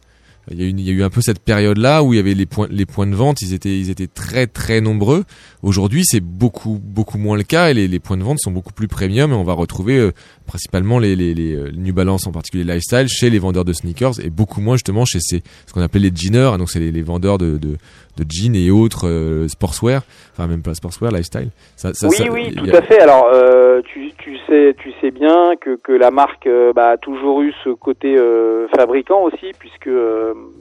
Il y, a il y a eu un peu cette période-là où il y avait les points, les points de vente, ils étaient, ils étaient très très nombreux. Aujourd'hui, c'est beaucoup beaucoup moins le cas et les, les points de vente sont beaucoup plus premium et on va retrouver euh, principalement les, les, les euh, New Balance en particulier lifestyle chez les vendeurs de sneakers et beaucoup moins justement chez ces ce qu'on appelle les jeaners, donc c'est les vendeurs de, de, de jeans et autres euh, sportswear, enfin même pas sportswear, lifestyle. Ça, ça, oui, ça- oui, tout a- à fait. Alors, euh, tu, tu sais, tu sais bien que, que la marque euh, bah, a toujours eu ce côté fabricant aussi, puisque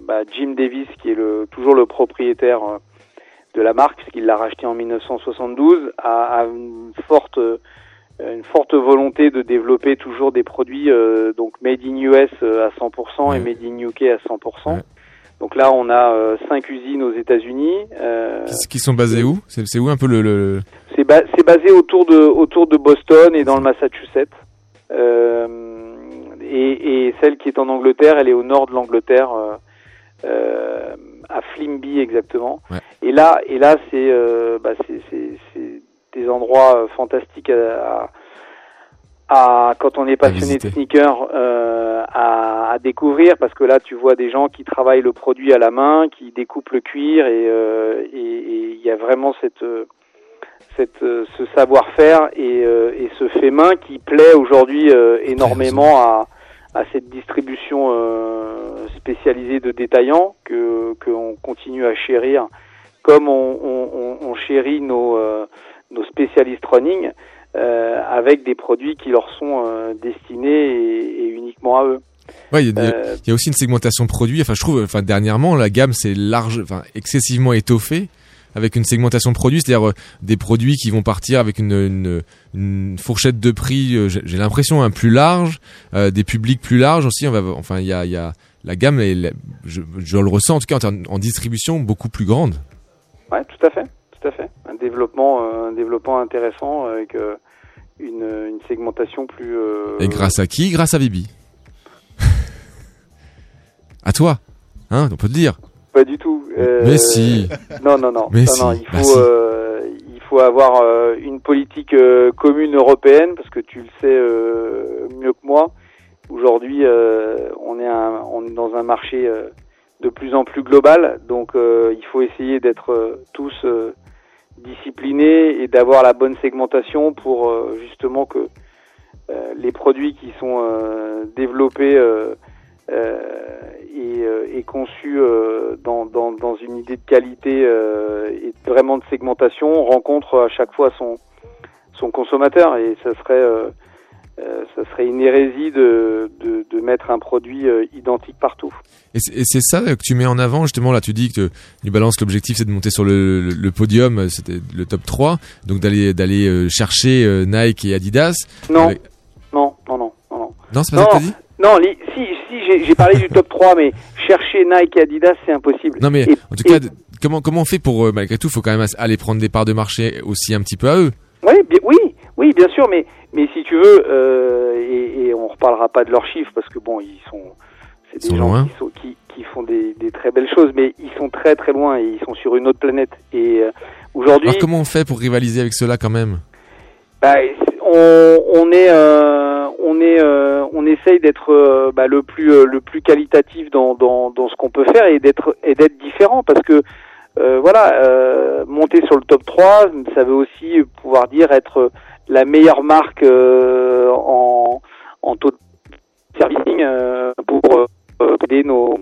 bah, Jim Davis, qui est le, toujours le propriétaire de la marque, puisqu'il l'a racheté en 1972, a, a une forte une forte volonté de développer toujours des produits donc donc made in US à 100% et made in UK à 100%. Donc là, on a euh, cinq usines aux États-Unis. euh, qui, qui sont basés où? C'est c'est où un peu le, le- c'est ba- c'est basé autour de autour de Boston et dans le Massachusetts. Euh, et, et celle qui est en Angleterre, elle est au nord de l'Angleterre, euh, à Flimby exactement. Et là, et là, c'est euh, bah, c'est- c'est c'est des endroits fantastiques à, à, à- quand on est passionné de sneakers euh, à, à découvrir parce que là, tu vois des gens qui travaillent le produit à la main, qui découpent le cuir et euh, et- et il y a vraiment cette euh, cette, euh, ce savoir-faire et, euh, et ce fait main qui plaît aujourd'hui euh, énormément à, à cette distribution euh, spécialisée de détaillants que qu'on continue à chérir comme on, on, on- on chérit nos, euh, nos spécialistes running euh, avec des produits qui leur sont euh, destinés et, et uniquement à eux. Ouais, il y, a des- Euh, il y a aussi une segmentation de produits. Enfin, je trouve, enfin, dernièrement, la gamme s'est large, enfin, excessivement étoffée avec une segmentation de produits, c'est-à-dire euh, des produits qui vont partir avec une, une, une fourchette de prix, euh, j'ai l'impression, hein, plus large, euh, des publics plus larges aussi. On va, enfin, il y a, y a la gamme, elle- je, je le ressens en tout cas en, en distribution beaucoup plus grande. Ouais, tout à fait, tout à fait. Un développement, euh, un développement intéressant avec euh, une, une segmentation plus. euh, Et grâce à qui? Grâce à Bibi. à toi, hein, on peut te dire. Pas du tout. Euh, Mais si. Non, non, non. Mais non, si. non, il Bah si. euh, il faut avoir euh, une politique commune européenne parce que tu le sais mieux que moi. Aujourd'hui, on est un, on est dans un marché de plus en plus global, donc il faut essayer d'être tous discipliné et d'avoir la bonne segmentation pour euh, justement que euh, les produits qui sont euh, développés et, conçus dans, une idée de qualité et vraiment de segmentation rencontrent à chaque fois son, son consommateur. Et ça serait euh, euh, ça serait une hérésie de, de, de mettre un produit euh, identique partout. Et c'est ça que tu mets en avant justement là tu dis que New Balance l'objectif c'est de monter sur le, le- le podium c'était le top 3 donc d'aller d'aller euh, chercher euh, Nike et Adidas Non, Avec- non, non, non, non, non. Non, c'est pas ça que t'as dit? Non, li- si, si, j'ai- parlé du top 3, mais chercher Nike et Adidas, c'est impossible. Non mais Et- en tout cas comment comment on fait pour euh, malgré tout faut quand même aller prendre des parts de marché aussi un petit peu à eux? Oui, bien, oui, oui, bien sûr, mais mais si tu veux, euh, et, et on reparlera pas de leurs chiffres parce que bon, ils sont, c'est des sont gens loin. qui, sont, qui, qui font des, des très belles choses, mais ils sont très très loin et ils sont sur une autre planète. Et euh, aujourd'hui, Alors comment on fait pour rivaliser avec ceux-là quand même? Bah, on, on est, euh, on est, euh, on essaye d'être euh, bah, le plus, euh, le plus qualitatif dans, dans, dans ce qu'on peut faire et d'être, et d'être différent parce que euh, voilà, euh, monter sur le top 3, ça veut aussi pouvoir dire être la meilleure marque euh, en, en taux de servicing euh, pour euh, aider nos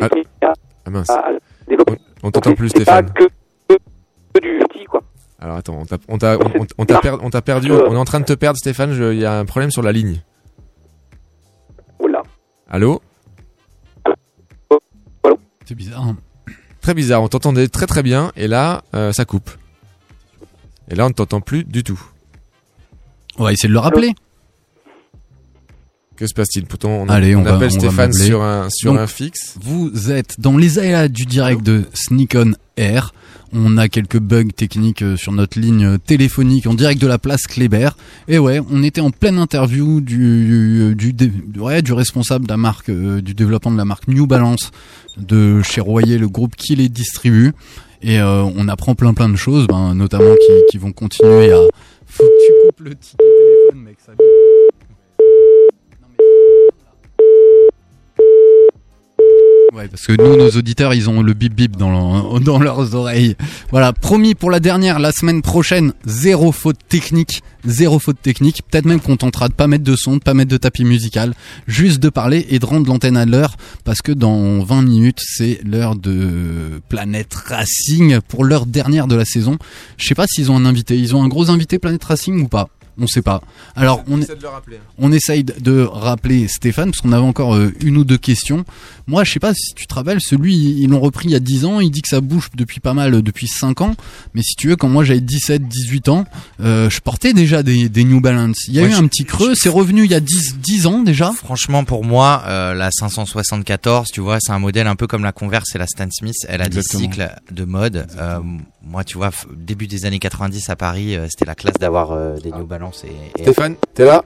Ah mince. à développer. On t'entend plus C'est pas Stéphane. que, que du petit quoi. Alors attends, on t'a on t'a on, on t'a per- perdu, on est en train de te perdre Stéphane, je- il y a un problème sur la ligne. Oula. Allô? C'est bizarre. hein. Très bizarre, on t'entendait très très bien et là euh, ça coupe. Et là on ne t'entend plus du tout. On va essayer de le rappeler. Que se passe-t-il Pourtant on, Allez, on, on va, appelle on Stéphane sur un sur Donc, un fixe. Vous êtes dans les aléas du direct de Sneak On Air. On a quelques bugs techniques euh, sur notre ligne téléphonique en direct de la place Kléber. Et ouais, on était en pleine interview du du, dé- ouais, du responsable de la marque, euh, du développement de la marque New Balance de chez Royer, le groupe qui les distribue. Et euh, on apprend plein plein de choses, ben, notamment qui, qui vont continuer à. Faut que tu coupes le ticket téléphone, mec. Ça... Ouais, parce que nous, nos auditeurs, ils ont le bip bip dans, leur- dans leurs oreilles. Voilà, promis pour la dernière, la semaine prochaine, zéro faute technique, zéro faute technique. Peut-être même qu'on tentera de pas mettre de son, de pas mettre de tapis musical, juste de parler et de rendre l'antenne à l'heure, parce que dans 20 minutes, c'est l'heure de Planète Racing pour l'heure dernière de la saison. Je sais pas s'ils ont un invité. Ils ont un gros invité Planète Racing ou pas? On sait pas. Alors on, essaie de le rappeler. on essaye de- rappeler Stéphane parce qu'on avait encore euh, une ou deux questions. Moi, je sais pas si tu te rappelles, celui ils l'ont repris il y a 10 ans, il dit que ça bouge depuis pas mal euh, depuis 5 ans, mais si tu veux quand moi j'avais 17 18 ans, euh, je portais déjà des, des New Balance. Il y a Ouais, eu je- un petit creux, c'est revenu il y a 10 10 ans déjà. Franchement, pour moi, euh, la 574, tu vois, c'est un modèle un peu comme la Converse et la Stan Smith. Elle a Exactement. des cycles de mode. Euh, moi, tu vois, début des années 90 à Paris, euh, c'était la classe d'avoir euh, des New Balance. Et, et- Stéphane, t'es là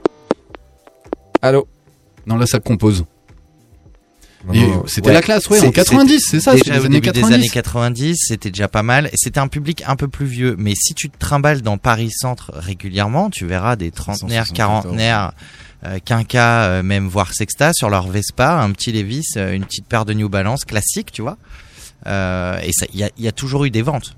Allô Non, là ça compose. C'était Ouais, la classe, ouais, en c'est- 90, c'est ça, c'est Déjà les au années début 90. des années 90, c'était déjà pas mal. Et c'était un public un peu plus vieux. Mais si tu te trimbales dans Paris Centre régulièrement, tu verras des trentenaires, 174. quarantenaires, euh, quinquas, euh, même voire sexta sur leur Vespa, un petit Levis, euh, une petite paire de New Balance classique, tu vois. Euh, et ça, il y a, il y a toujours eu des ventes,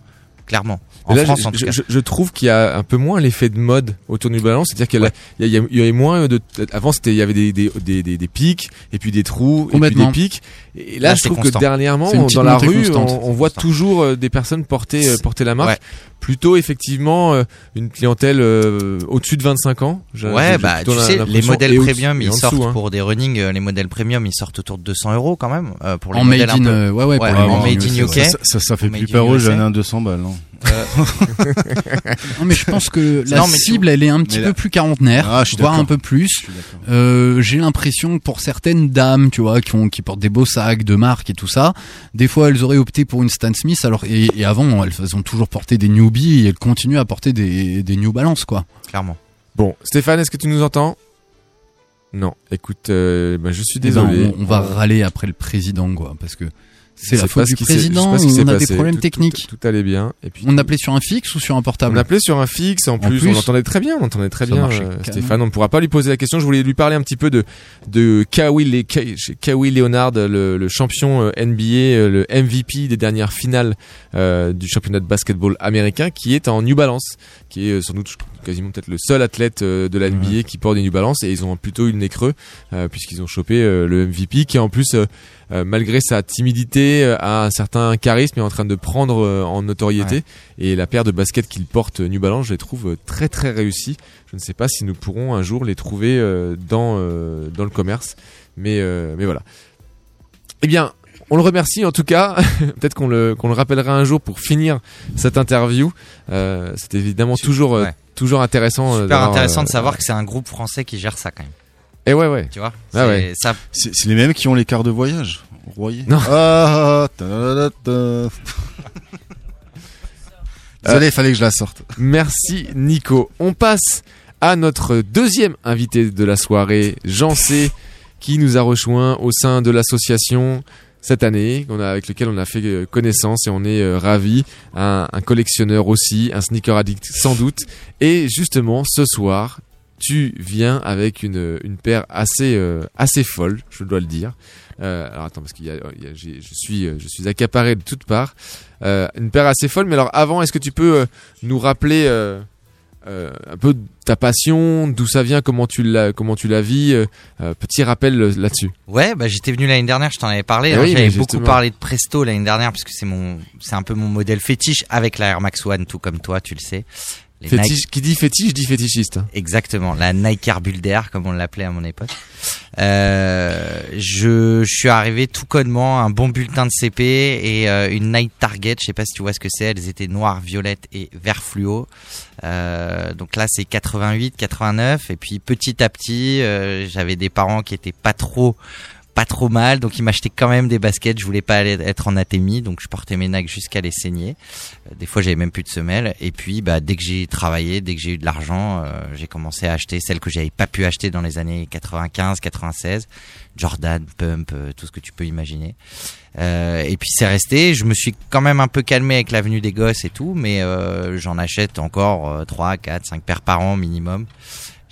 clairement. En là, France, je, en tout je- cas. je- je trouve qu'il y a un peu moins l'effet de mode autour du balance, c'est-à-dire qu'il y, a- il y, a- il y avait moins de. Avant, c'était il y avait des, des, des, des, des pics et puis des trous et puis des pics. Et là, Là, je trouve constant. que dernièrement, dans la rue, on, on voit toujours euh, des personnes porter euh, porter la marque. Ouais. Plutôt effectivement euh, une clientèle euh, au-dessus de 25 ans. Ouais, bah tu sais, les modèles premium, ils en sortent dessous, hein. pour des running, euh, les modèles premium, ils sortent autour de 200 euros quand même. euh, pour les En modèles made un in, peu- ouais, ouais, pour les en made in UK. ouais. Ça, ça, ça fait plus peur aux jeunes, hein, 200 balles, non Non, mais je pense que la Non, cible, elle est un petit Mais peu là- plus quarantenaire, Ah, voire un peu plus. Euh, j'ai l'impression que pour certaines dames, tu vois, qui ont, qui portent des beaux sacs de marque et tout ça, des fois elles auraient opté pour une Stan Smith, alors et, et avant elles, elles ont toujours porté des newbies et elles continuent à porter des, des New Balance quoi. Clairement. Bon, Stéphane, est-ce que tu nous entends? Non. Écoute, euh, bah, je suis Eh ben, désolé. on, on va râler après le président quoi, parce que C'est la faute du président, on a des problèmes techniques. Tout, allait bien. Et puis On appelait sur un fixe ou sur un portable? On appelait sur un fixe en, plus, on l'entendait très bien, on entendait très bien euh. Stéphane. On ne pourra pas lui poser la question. Je voulais lui parler un petit peu de de Kawhi, Le- Ka- Kawhi Leonard, le, champion euh, NBA, euh, le MVP des dernières finales du championnat de basketball américain, qui est en New Balance, qui est sans doute quasiment peut-être le seul athlète euh, de la NBA qui porte des New Balance et ils ont plutôt eu le nez creux euh, puisqu'ils ont chopé euh, le MVP qui en plus malgré sa timidité a un certain charisme et est en train de prendre en notoriété Ouais. et la paire de baskets qu'il porte New Balance je les trouve très très réussis je ne sais pas si nous pourrons un jour les trouver dans dans le commerce mais mais voilà eh bien on le remercie en tout cas. Peut-être qu'on le, qu'on le rappellera un jour pour finir cette interview. Euh, c'est évidemment toujours, euh, ouais. Toujours intéressant. euh, Super intéressant euh, de savoir que c'est un groupe français qui gère ça quand même. Et ouais, ouais. Tu vois Ah ouais. ça, C'est les mêmes qui ont les cartes de voyage. Royer. Non. Ah, ta da da da. Désolé, il fallait que je la sorte. Merci Nico. On passe à notre deuxième invité de la soirée, Jean C, qui nous a rejoint au sein de l'association cette année, avec lequel on a fait euh, connaissance et on est euh, ravis. Un, collectionneur aussi, un sneaker addict sans doute. Et justement, ce soir, tu viens avec une, une paire assez, euh, assez folle, je dois le dire. Euh, alors attends, parce j'ai- je suis, euh, je suis accaparé de toutes parts. Euh, une paire assez folle. Mais alors avant, est-ce que tu peux euh, nous rappeler euh, un peu ta passion, d'où ça vient, comment tu la, comment tu la vis, euh, euh, petit rappel euh, là-dessus. Ouais, bah j'étais venu l'année dernière, je t'en avais parlé. Hein, oui, J'avais beaucoup parlé de Presto l'année dernière parce que c'est mon, c'est un peu mon modèle fétiche avec la Air Max One, tout comme toi, tu le sais. Les Fétiche, Nike- Qui dit fétiche dit fétichiste. Exactement, la Nike Air Builder comme on l'appelait à mon époque. Euh, je, je suis arrivé tout connement, un bon bulletin de CP et euh, une Nike Target. Je sais pas si tu vois ce que c'est. Elles étaient noires, violettes et vert fluo. Euh, donc là c'est 88, 89 et puis petit à petit euh, j'avais des parents qui étaient pas trop pas trop mal. Donc ils m'achetaient quand même des baskets. Je voulais pas aller être en atémie donc je portais mes Nike jusqu'à les saigner. Euh, des fois j'avais même plus de semelles. Et puis bah dès que j'ai travaillé dès que j'ai eu de l'argent euh, j'ai commencé à acheter celles que j'avais pas pu acheter dans les années 95 96 Jordan Pump euh, tout ce que tu peux imaginer. Et puis c'est resté. Je me suis quand même un peu calmé avec l'avenue des gosses et tout, mais j'en achète encore euh, 3, 4, 5 paires par an minimum.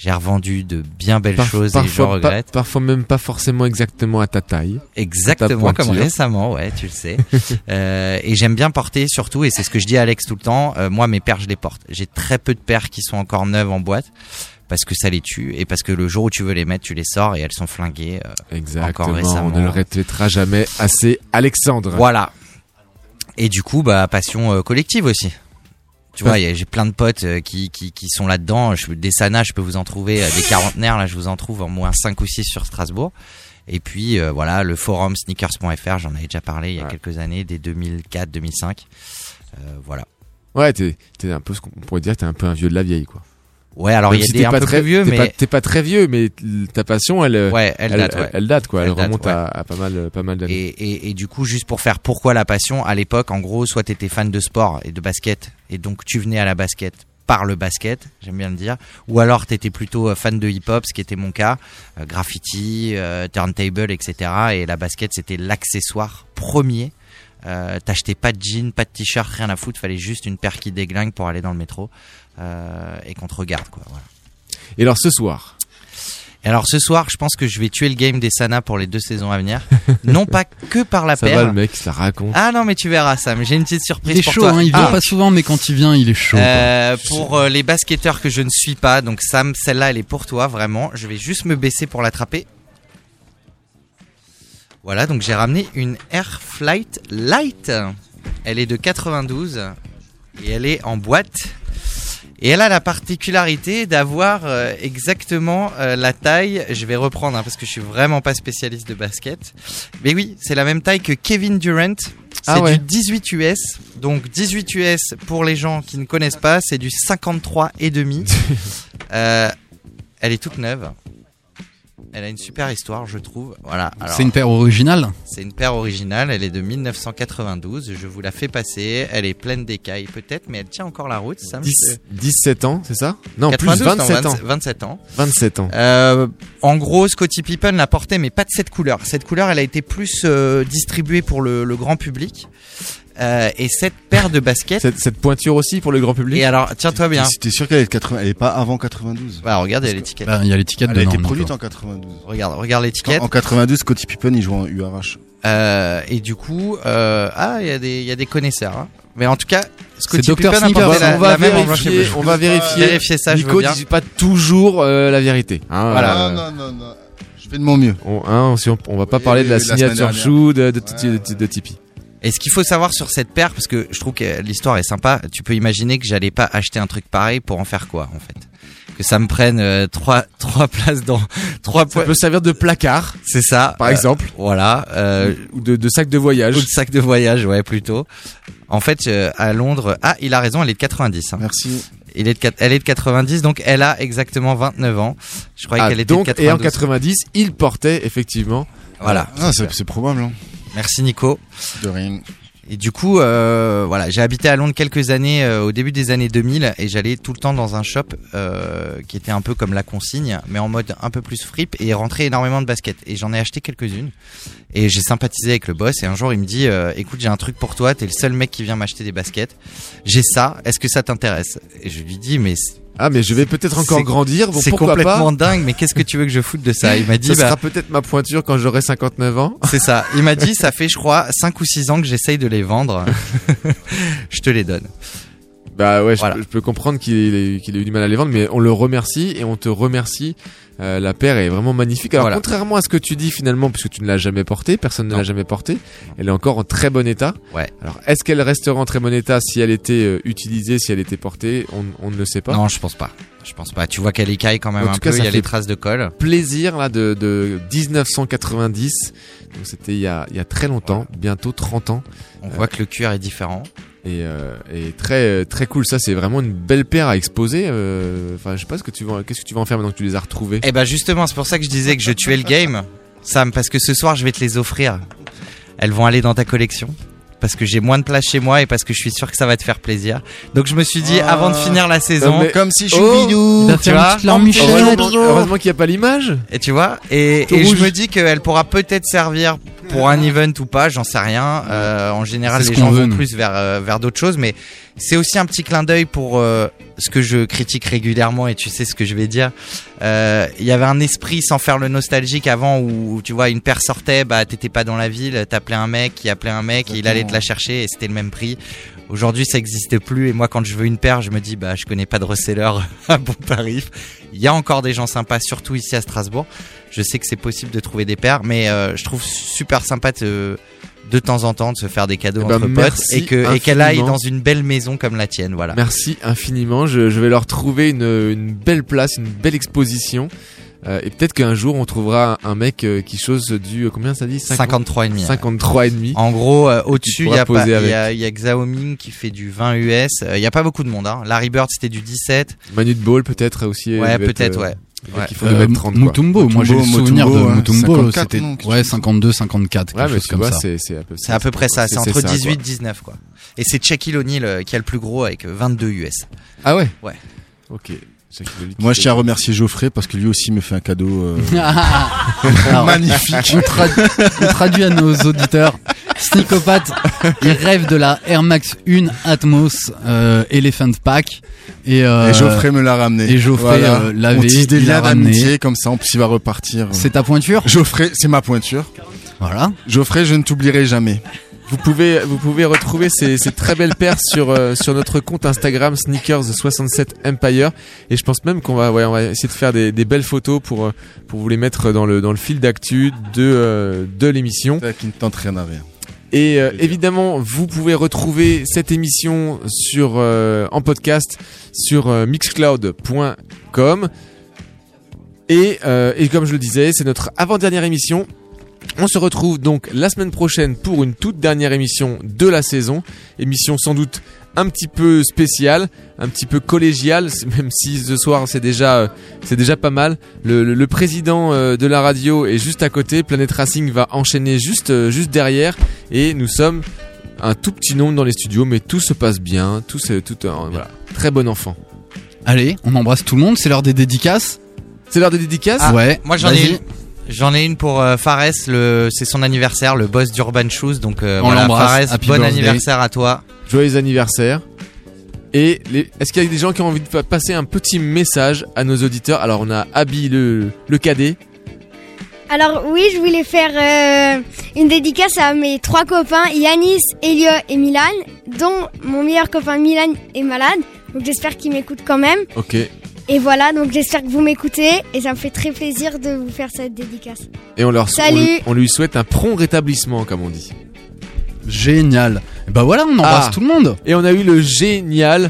J'ai revendu de bien belles choses et je regrette. parfois même pas forcément exactement à ta taille. Exactement, ta comme récemment, ouais, tu le sais. Euh, et j'aime bien porter surtout, et c'est ce que je dis à Alex tout le temps, euh, moi mes paires je les porte. J'ai très peu de paires qui sont encore neuves en boîte, parce que ça les tue, et parce que le jour où tu veux les mettre, tu les sors et elles sont flinguées. euh, Exactement. Encore récemment. On ne le répétera jamais assez, Alexandre. Voilà. Et du coup, bah passion collective aussi. Tu vois, j'ai plein de potes euh, qui, qui, qui sont là-dedans. Des Sana, je peux vous en trouver. euh, des quarantenaires, là, je vous en trouve en moins 5 ou 6 sur Strasbourg. Et puis, euh, voilà, le forum sneakers.fr, j'en avais déjà parlé il y a quelques années, dès 2004-2005. Euh, voilà. Ouais, t'es, t'es un peu ce qu'on pourrait dire, t'es un peu un vieux de la vieille, quoi. Ouais, alors il y a si un pas peu très vieux, mais t'es pas très vieux, mais ta passion, elle, Ouais, elle date, ouais. Elle, date, quoi. Elle, Elle date, remonte ouais. à, à pas mal, euh, pas mal d'années. Et, et, et du coup, juste pour faire pourquoi la passion, à l'époque, en gros, soit t'étais fan de sport et de basket, et donc tu venais à la basket par le basket, j'aime bien le dire, ou alors t'étais plutôt euh, fan de hip-hop, ce qui était mon cas, euh, graffiti, euh, turntable, etc. Et la basket, c'était l'accessoire premier. Euh, T'achetais pas de jean, pas de t-shirt, rien à foutre, fallait juste une paire qui déglingue pour aller dans le métro et qu'on te regarde, quoi. Voilà. Et alors ce soir Et alors ce soir, je pense que je vais tuer le game des Sana pour les deux saisons à venir. non pas que par la Ça paire. va, le mec, ça raconte. Ah non, mais tu verras Sam, j'ai une petite surprise Il est pour chaud, toi. hein, il vient Ah. pas souvent, mais quand il vient, il est chaud. Euh, pour euh, les basketteurs que je ne suis pas, donc Sam, celle-là, elle est pour toi, vraiment. Je vais juste me baisser pour l'attraper. Voilà, donc j'ai ramené une Air Flight Light. Elle est de 92 et elle est en boîte. Et elle a la particularité d'avoir euh, exactement euh, la taille. Je vais reprendre hein, parce que je suis vraiment pas spécialiste de basket. Mais oui, c'est la même taille que Kevin Durant. C'est Ah ouais. du 18 US. Donc 18 US pour les gens qui ne connaissent pas, c'est du 53 et demi. Euh, elle est toute neuve. Elle a une super histoire, je trouve. Voilà. C'est une paire originale C'est une paire originale. Elle est de 1992. Je vous la fais passer. Elle est pleine d'écailles, peut-être, mais elle tient encore la route. Sam, 10 c'est- 17 ans, c'est ça? Non, 92, plus 27 non, ans. 20 27 ans. 27 ans. Euh, en gros, Scottie Pippen l'a portée, mais pas de cette couleur. Cette couleur, elle a été plus euh, distribuée pour le, le grand public. Euh, et cette paire de baskets. Cette, cette pointure aussi pour le grand public. Et alors, tiens-toi bien. T'es sûr qu'elle est de 80, elle est pas avant 92 Bah, regarde, il y a l'étiquette. Bah, Il y a l'étiquette Elle a été produite en 92. Regarde, regarde l'étiquette. En 92, Scottie Pippen, il joue en URH. Euh, et du coup, euh, ah, il y a des, il y a des connaisseurs. hein. Mais en tout cas, Scottie Dr. Pippen a Sneakers. porté la, on va la même en blanc et vérifier, on va vérifier. Vérifier ça, je Nico bien. dit pas toujours euh, la vérité. hein, Voilà. Non, non, non, non. Je fais de mon mieux. on, hein, si on, on va pas parler de la signature chou de, de, de, de- de Tipeee. Et ce qu'il faut savoir sur cette paire, parce que je trouve que l'histoire est sympa, tu peux imaginer que j'allais pas acheter un truc pareil pour en faire quoi, en fait Que ça me prenne euh, trois trois places dans trois Ça peut servir de placard, C'est ça. par Euh, exemple, Voilà. Euh, ou de, de sac de voyage. ou de sac de voyage, ouais, plutôt. En fait, euh, à Londres, ah, il a raison, elle est de 90. hein. Merci. Il est de, elle est de 90, donc elle a exactement 29 ans. Je croyais Ah, qu'elle était donc, de et en 92. 90, il portait effectivement. Voilà. Ah, c'est c'est probable. Hein. Merci Nico. De rien. Et du coup, euh, voilà, j'ai habité à Londres quelques années euh, au début des années 2000 et j'allais tout le temps dans un shop euh, qui était un peu comme la consigne, mais en mode un peu plus fripe et rentrait énormément de baskets. Et j'en ai acheté quelques-unes et j'ai sympathisé avec le boss. Et un jour, il me dit, écoute, j'ai un truc pour toi, t'es le seul mec qui vient m'acheter des baskets. J'ai ça, est-ce que ça t'intéresse? Et je lui dis, mais Ah, mais je vais peut-être encore grandir. Bon, c'est complètement pas dingue. Mais qu'est-ce que tu veux que je foute de ça? Il m'a dit, Ça bah, sera peut-être ma pointure quand j'aurai 59 ans. c'est ça. Il m'a dit, ça fait, je crois, 5 ou 6 ans que j'essaye de les vendre. je te les donne. Bah ouais, je, Voilà. peux, je peux comprendre qu'il ait, ait eu du mal à les vendre, mais on le remercie et on te remercie. Euh, la paire est vraiment magnifique. Alors Voilà. contrairement à ce que tu dis finalement, puisque tu ne l'as jamais portée, personne ne l'a jamais portée, elle est encore en très bon état. Ouais. Alors est-ce qu'elle restera en très bon état si elle était euh, utilisée, si elle était portée? On, on ne le sait pas. Non, je pense pas. Je pense pas. Tu vois qu'elle écaille quand même En un tout cas, peu. ça Il y a les traces de colle. Plaisir là de, de 1990, donc c'était il il y a très longtemps, bientôt 30 ans. On voit que le cuir est différent. Et, euh, et très très cool ça c'est vraiment une belle paire à exposer euh, enfin je sais pas ce que tu vas qu'est-ce que tu vas en faire maintenant que tu les as retrouvées Et bah justement, c'est pour ça que je disais que je tuais le game, Sam, parce que ce soir je vais te les offrir. Elles vont aller dans ta collection. Parce que j'ai moins de place chez moi et parce que je suis sûr que ça va te faire plaisir. Donc je me suis dit, Ah. avant de finir la saison, mais- Comme si Oh, Choubidou. Il va tu vois, heureusement, heureusement qu'il n'y a pas l'image et tu vois, et, et je me dis qu'elle pourra peut-être servir pour un event ou pas, j'en sais rien. Euh, en général, les gens veut, vont plus vers euh, vers d'autres choses, mais c'est aussi un petit clin d'œil pour euh, ce que je critique régulièrement et tu sais ce que je vais dire. Euh, Il y avait un esprit sans faire le nostalgique avant où tu vois une paire sortait, bah t'étais pas dans la ville, t'appelais un mec qui appelait un mec et il allait te la chercher et c'était le même prix. Aujourd'hui, ça n'existe plus et moi, quand je veux une paire, je me dis bah je connais pas de reseller à bon tarif. Il y a encore des gens sympas, surtout ici à Strasbourg. Je sais que c'est possible de trouver des paires, mais euh, je trouve super sympa de, de temps en temps de se faire des cadeaux Eh ben, entre potes merci et que et qu'elle aille dans une belle maison comme la tienne. Voilà. Merci infiniment. Je, je vais leur trouver une, une belle place, une belle exposition. Euh, et peut-être qu'un jour on trouvera un mec euh, qui chose du euh, combien ça dit? 53 et demi. 53 et demi. En gros, euh, au-dessus, il y, a pas- il y, a, avec. il y a Xiaoming qui fait du 20 US. Euh, Il y a pas beaucoup de monde. Hein. Larry Bird, c'était du 17. Manu de Ball peut-être aussi. Ouais, peut-être, euh, ouais. Ouais. Il faut Euh, être 30 quoi. Mutombo, moi j'ai le Mutombo, souvenir de ouais. Mutombo, 54, c'était non, quelque ouais chose. 52, 54, Ouais, quelque mais chose tu comme vois, ça. c'est c'est à peu C'est à peu près ça. C'est entre ça, 18 et quoi. 19 quoi. Et c'est Shaquille O'Neal euh, qui a le plus gros avec 22 US. Ah ouais? Ouais. Ok. Moi, je tiens à remercier Geoffrey parce que lui aussi me fait un cadeau euh, Alors, magnifique. on, trad- on traduit à nos auditeurs. Sneakopat, il rêve de la Air Max 1 Atmos euh, Elephant Pack. Et, euh, Et Geoffrey me l'a ramené. et Geoffrey, euh, l'avait, On tisse des liens ramené. d'amitié comme ça, en plus il va repartir. C'est ta pointure? Geoffrey, c'est ma pointure. Voilà. Geoffrey, je ne t'oublierai jamais. Vous pouvez, vous pouvez retrouver ces, ces très belles paires sur, euh, sur notre compte Instagram Sneakers67Empire. Et je pense même qu'on va, ouais, on va essayer de faire des, des belles photos pour, euh, pour vous les mettre dans le, dans le fil d'actu de, euh, de l'émission. Qui ne tente rien à rien. Et euh, évidemment, vous pouvez retrouver cette émission sur euh, en podcast sur euh, mixcloud.com. Et, euh, et comme je le disais, c'est notre avant-dernière émission. On se retrouve donc la semaine prochaine pour une toute dernière émission de la saison. Émission sans doute un petit peu spécial, un petit peu collégial, même si ce soir c'est déjà, euh, c'est déjà pas mal. Le, le- le président euh, de la radio est juste à côté, Planet Racing va enchaîner juste, euh, juste derrière, et nous sommes un tout petit nombre dans les studios, mais tout se passe bien, tout, se- tout, euh, voilà, très bon enfant. Allez, on embrasse tout le monde, c'est l'heure des dédicaces. C'est l'heure des dédicaces? Ah, Ouais. Moi j'en ai. J'en ai une pour euh, Fares, le, c'est son anniversaire, le boss d'Urban Shoes. Donc euh, On voilà, l'embrasse, Fares, happy bon birthday. anniversaire à toi. Joyeux anniversaire. Et les- est-ce qu'il y a des gens qui ont envie de pa- passer un petit message à nos auditeurs? Alors on a Abby le, le cadet. Alors oui, je voulais faire euh, une dédicace à mes trois copains, Yanis, Elio et Milan, dont mon meilleur copain Milan est malade. Donc j'espère qu'il m'écoute quand même. Ok. Et voilà, donc j'espère que vous m'écoutez et ça me fait très plaisir de vous faire cette dédicace. Et on, leur, on, Salut. lui- on lui souhaite un prompt rétablissement, comme on dit. Génial. Bah voilà, on embrasse Ah. tout le monde. Et on a eu le génial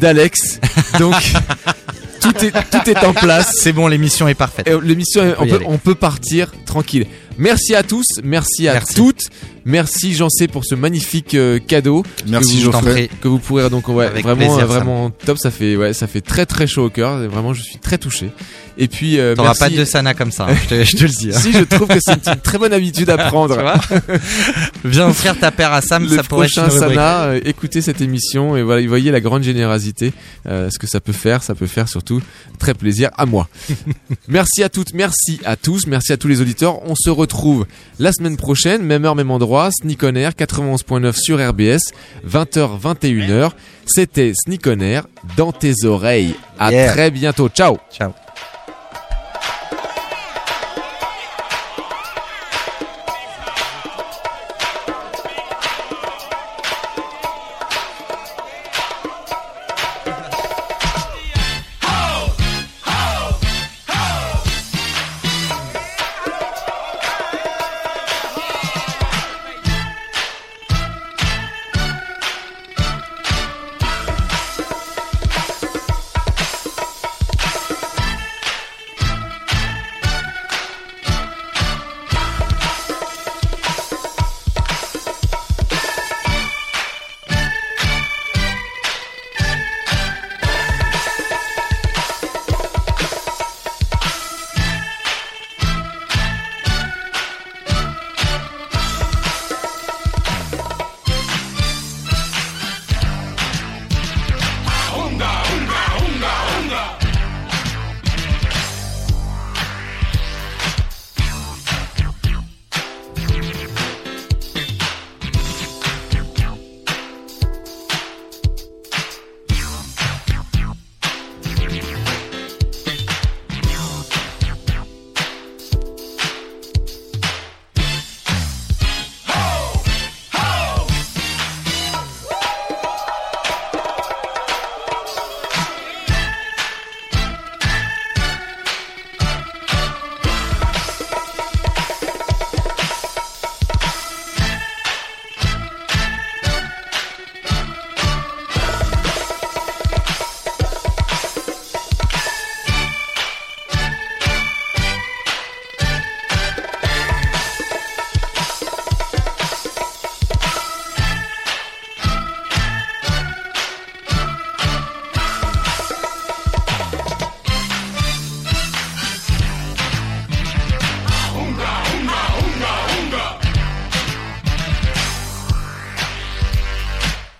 d'Alex. Donc tout est, tout est en place. C'est bon, l'émission est parfaite. Et L'émission, On on, peut on peut partir tranquille. Merci à tous, merci à Merci. toutes, merci Jean-C pour ce magnifique euh, cadeau. Merci, que vous, que vous pourrez donc ouais, vraiment plaisir, euh, vraiment top. Ça fait ouais, ça fait très très chaud au cœur. Vraiment, je suis très touché. Et puis euh, T'auras merci. pas de sana comme ça, hein, je, te, je te le dis. hein. si je trouve que c'est une, très bonne habitude à prendre. Viens offrir ta paire à Sam, le ça pourrait être prochain. Sana, euh, écoutez cette émission et voilà, voyez la grande générosité, euh, ce que ça peut faire, ça peut faire surtout très plaisir à moi. merci à toutes, merci à tous, merci à tous les auditeurs. On se retrouve la semaine prochaine, même heure, même endroit, Sneak on Air 91.9 sur RBS, 20h, 21h. C'était Sneak on Air dans tes oreilles. À Yeah. très bientôt. Ciao. Ciao.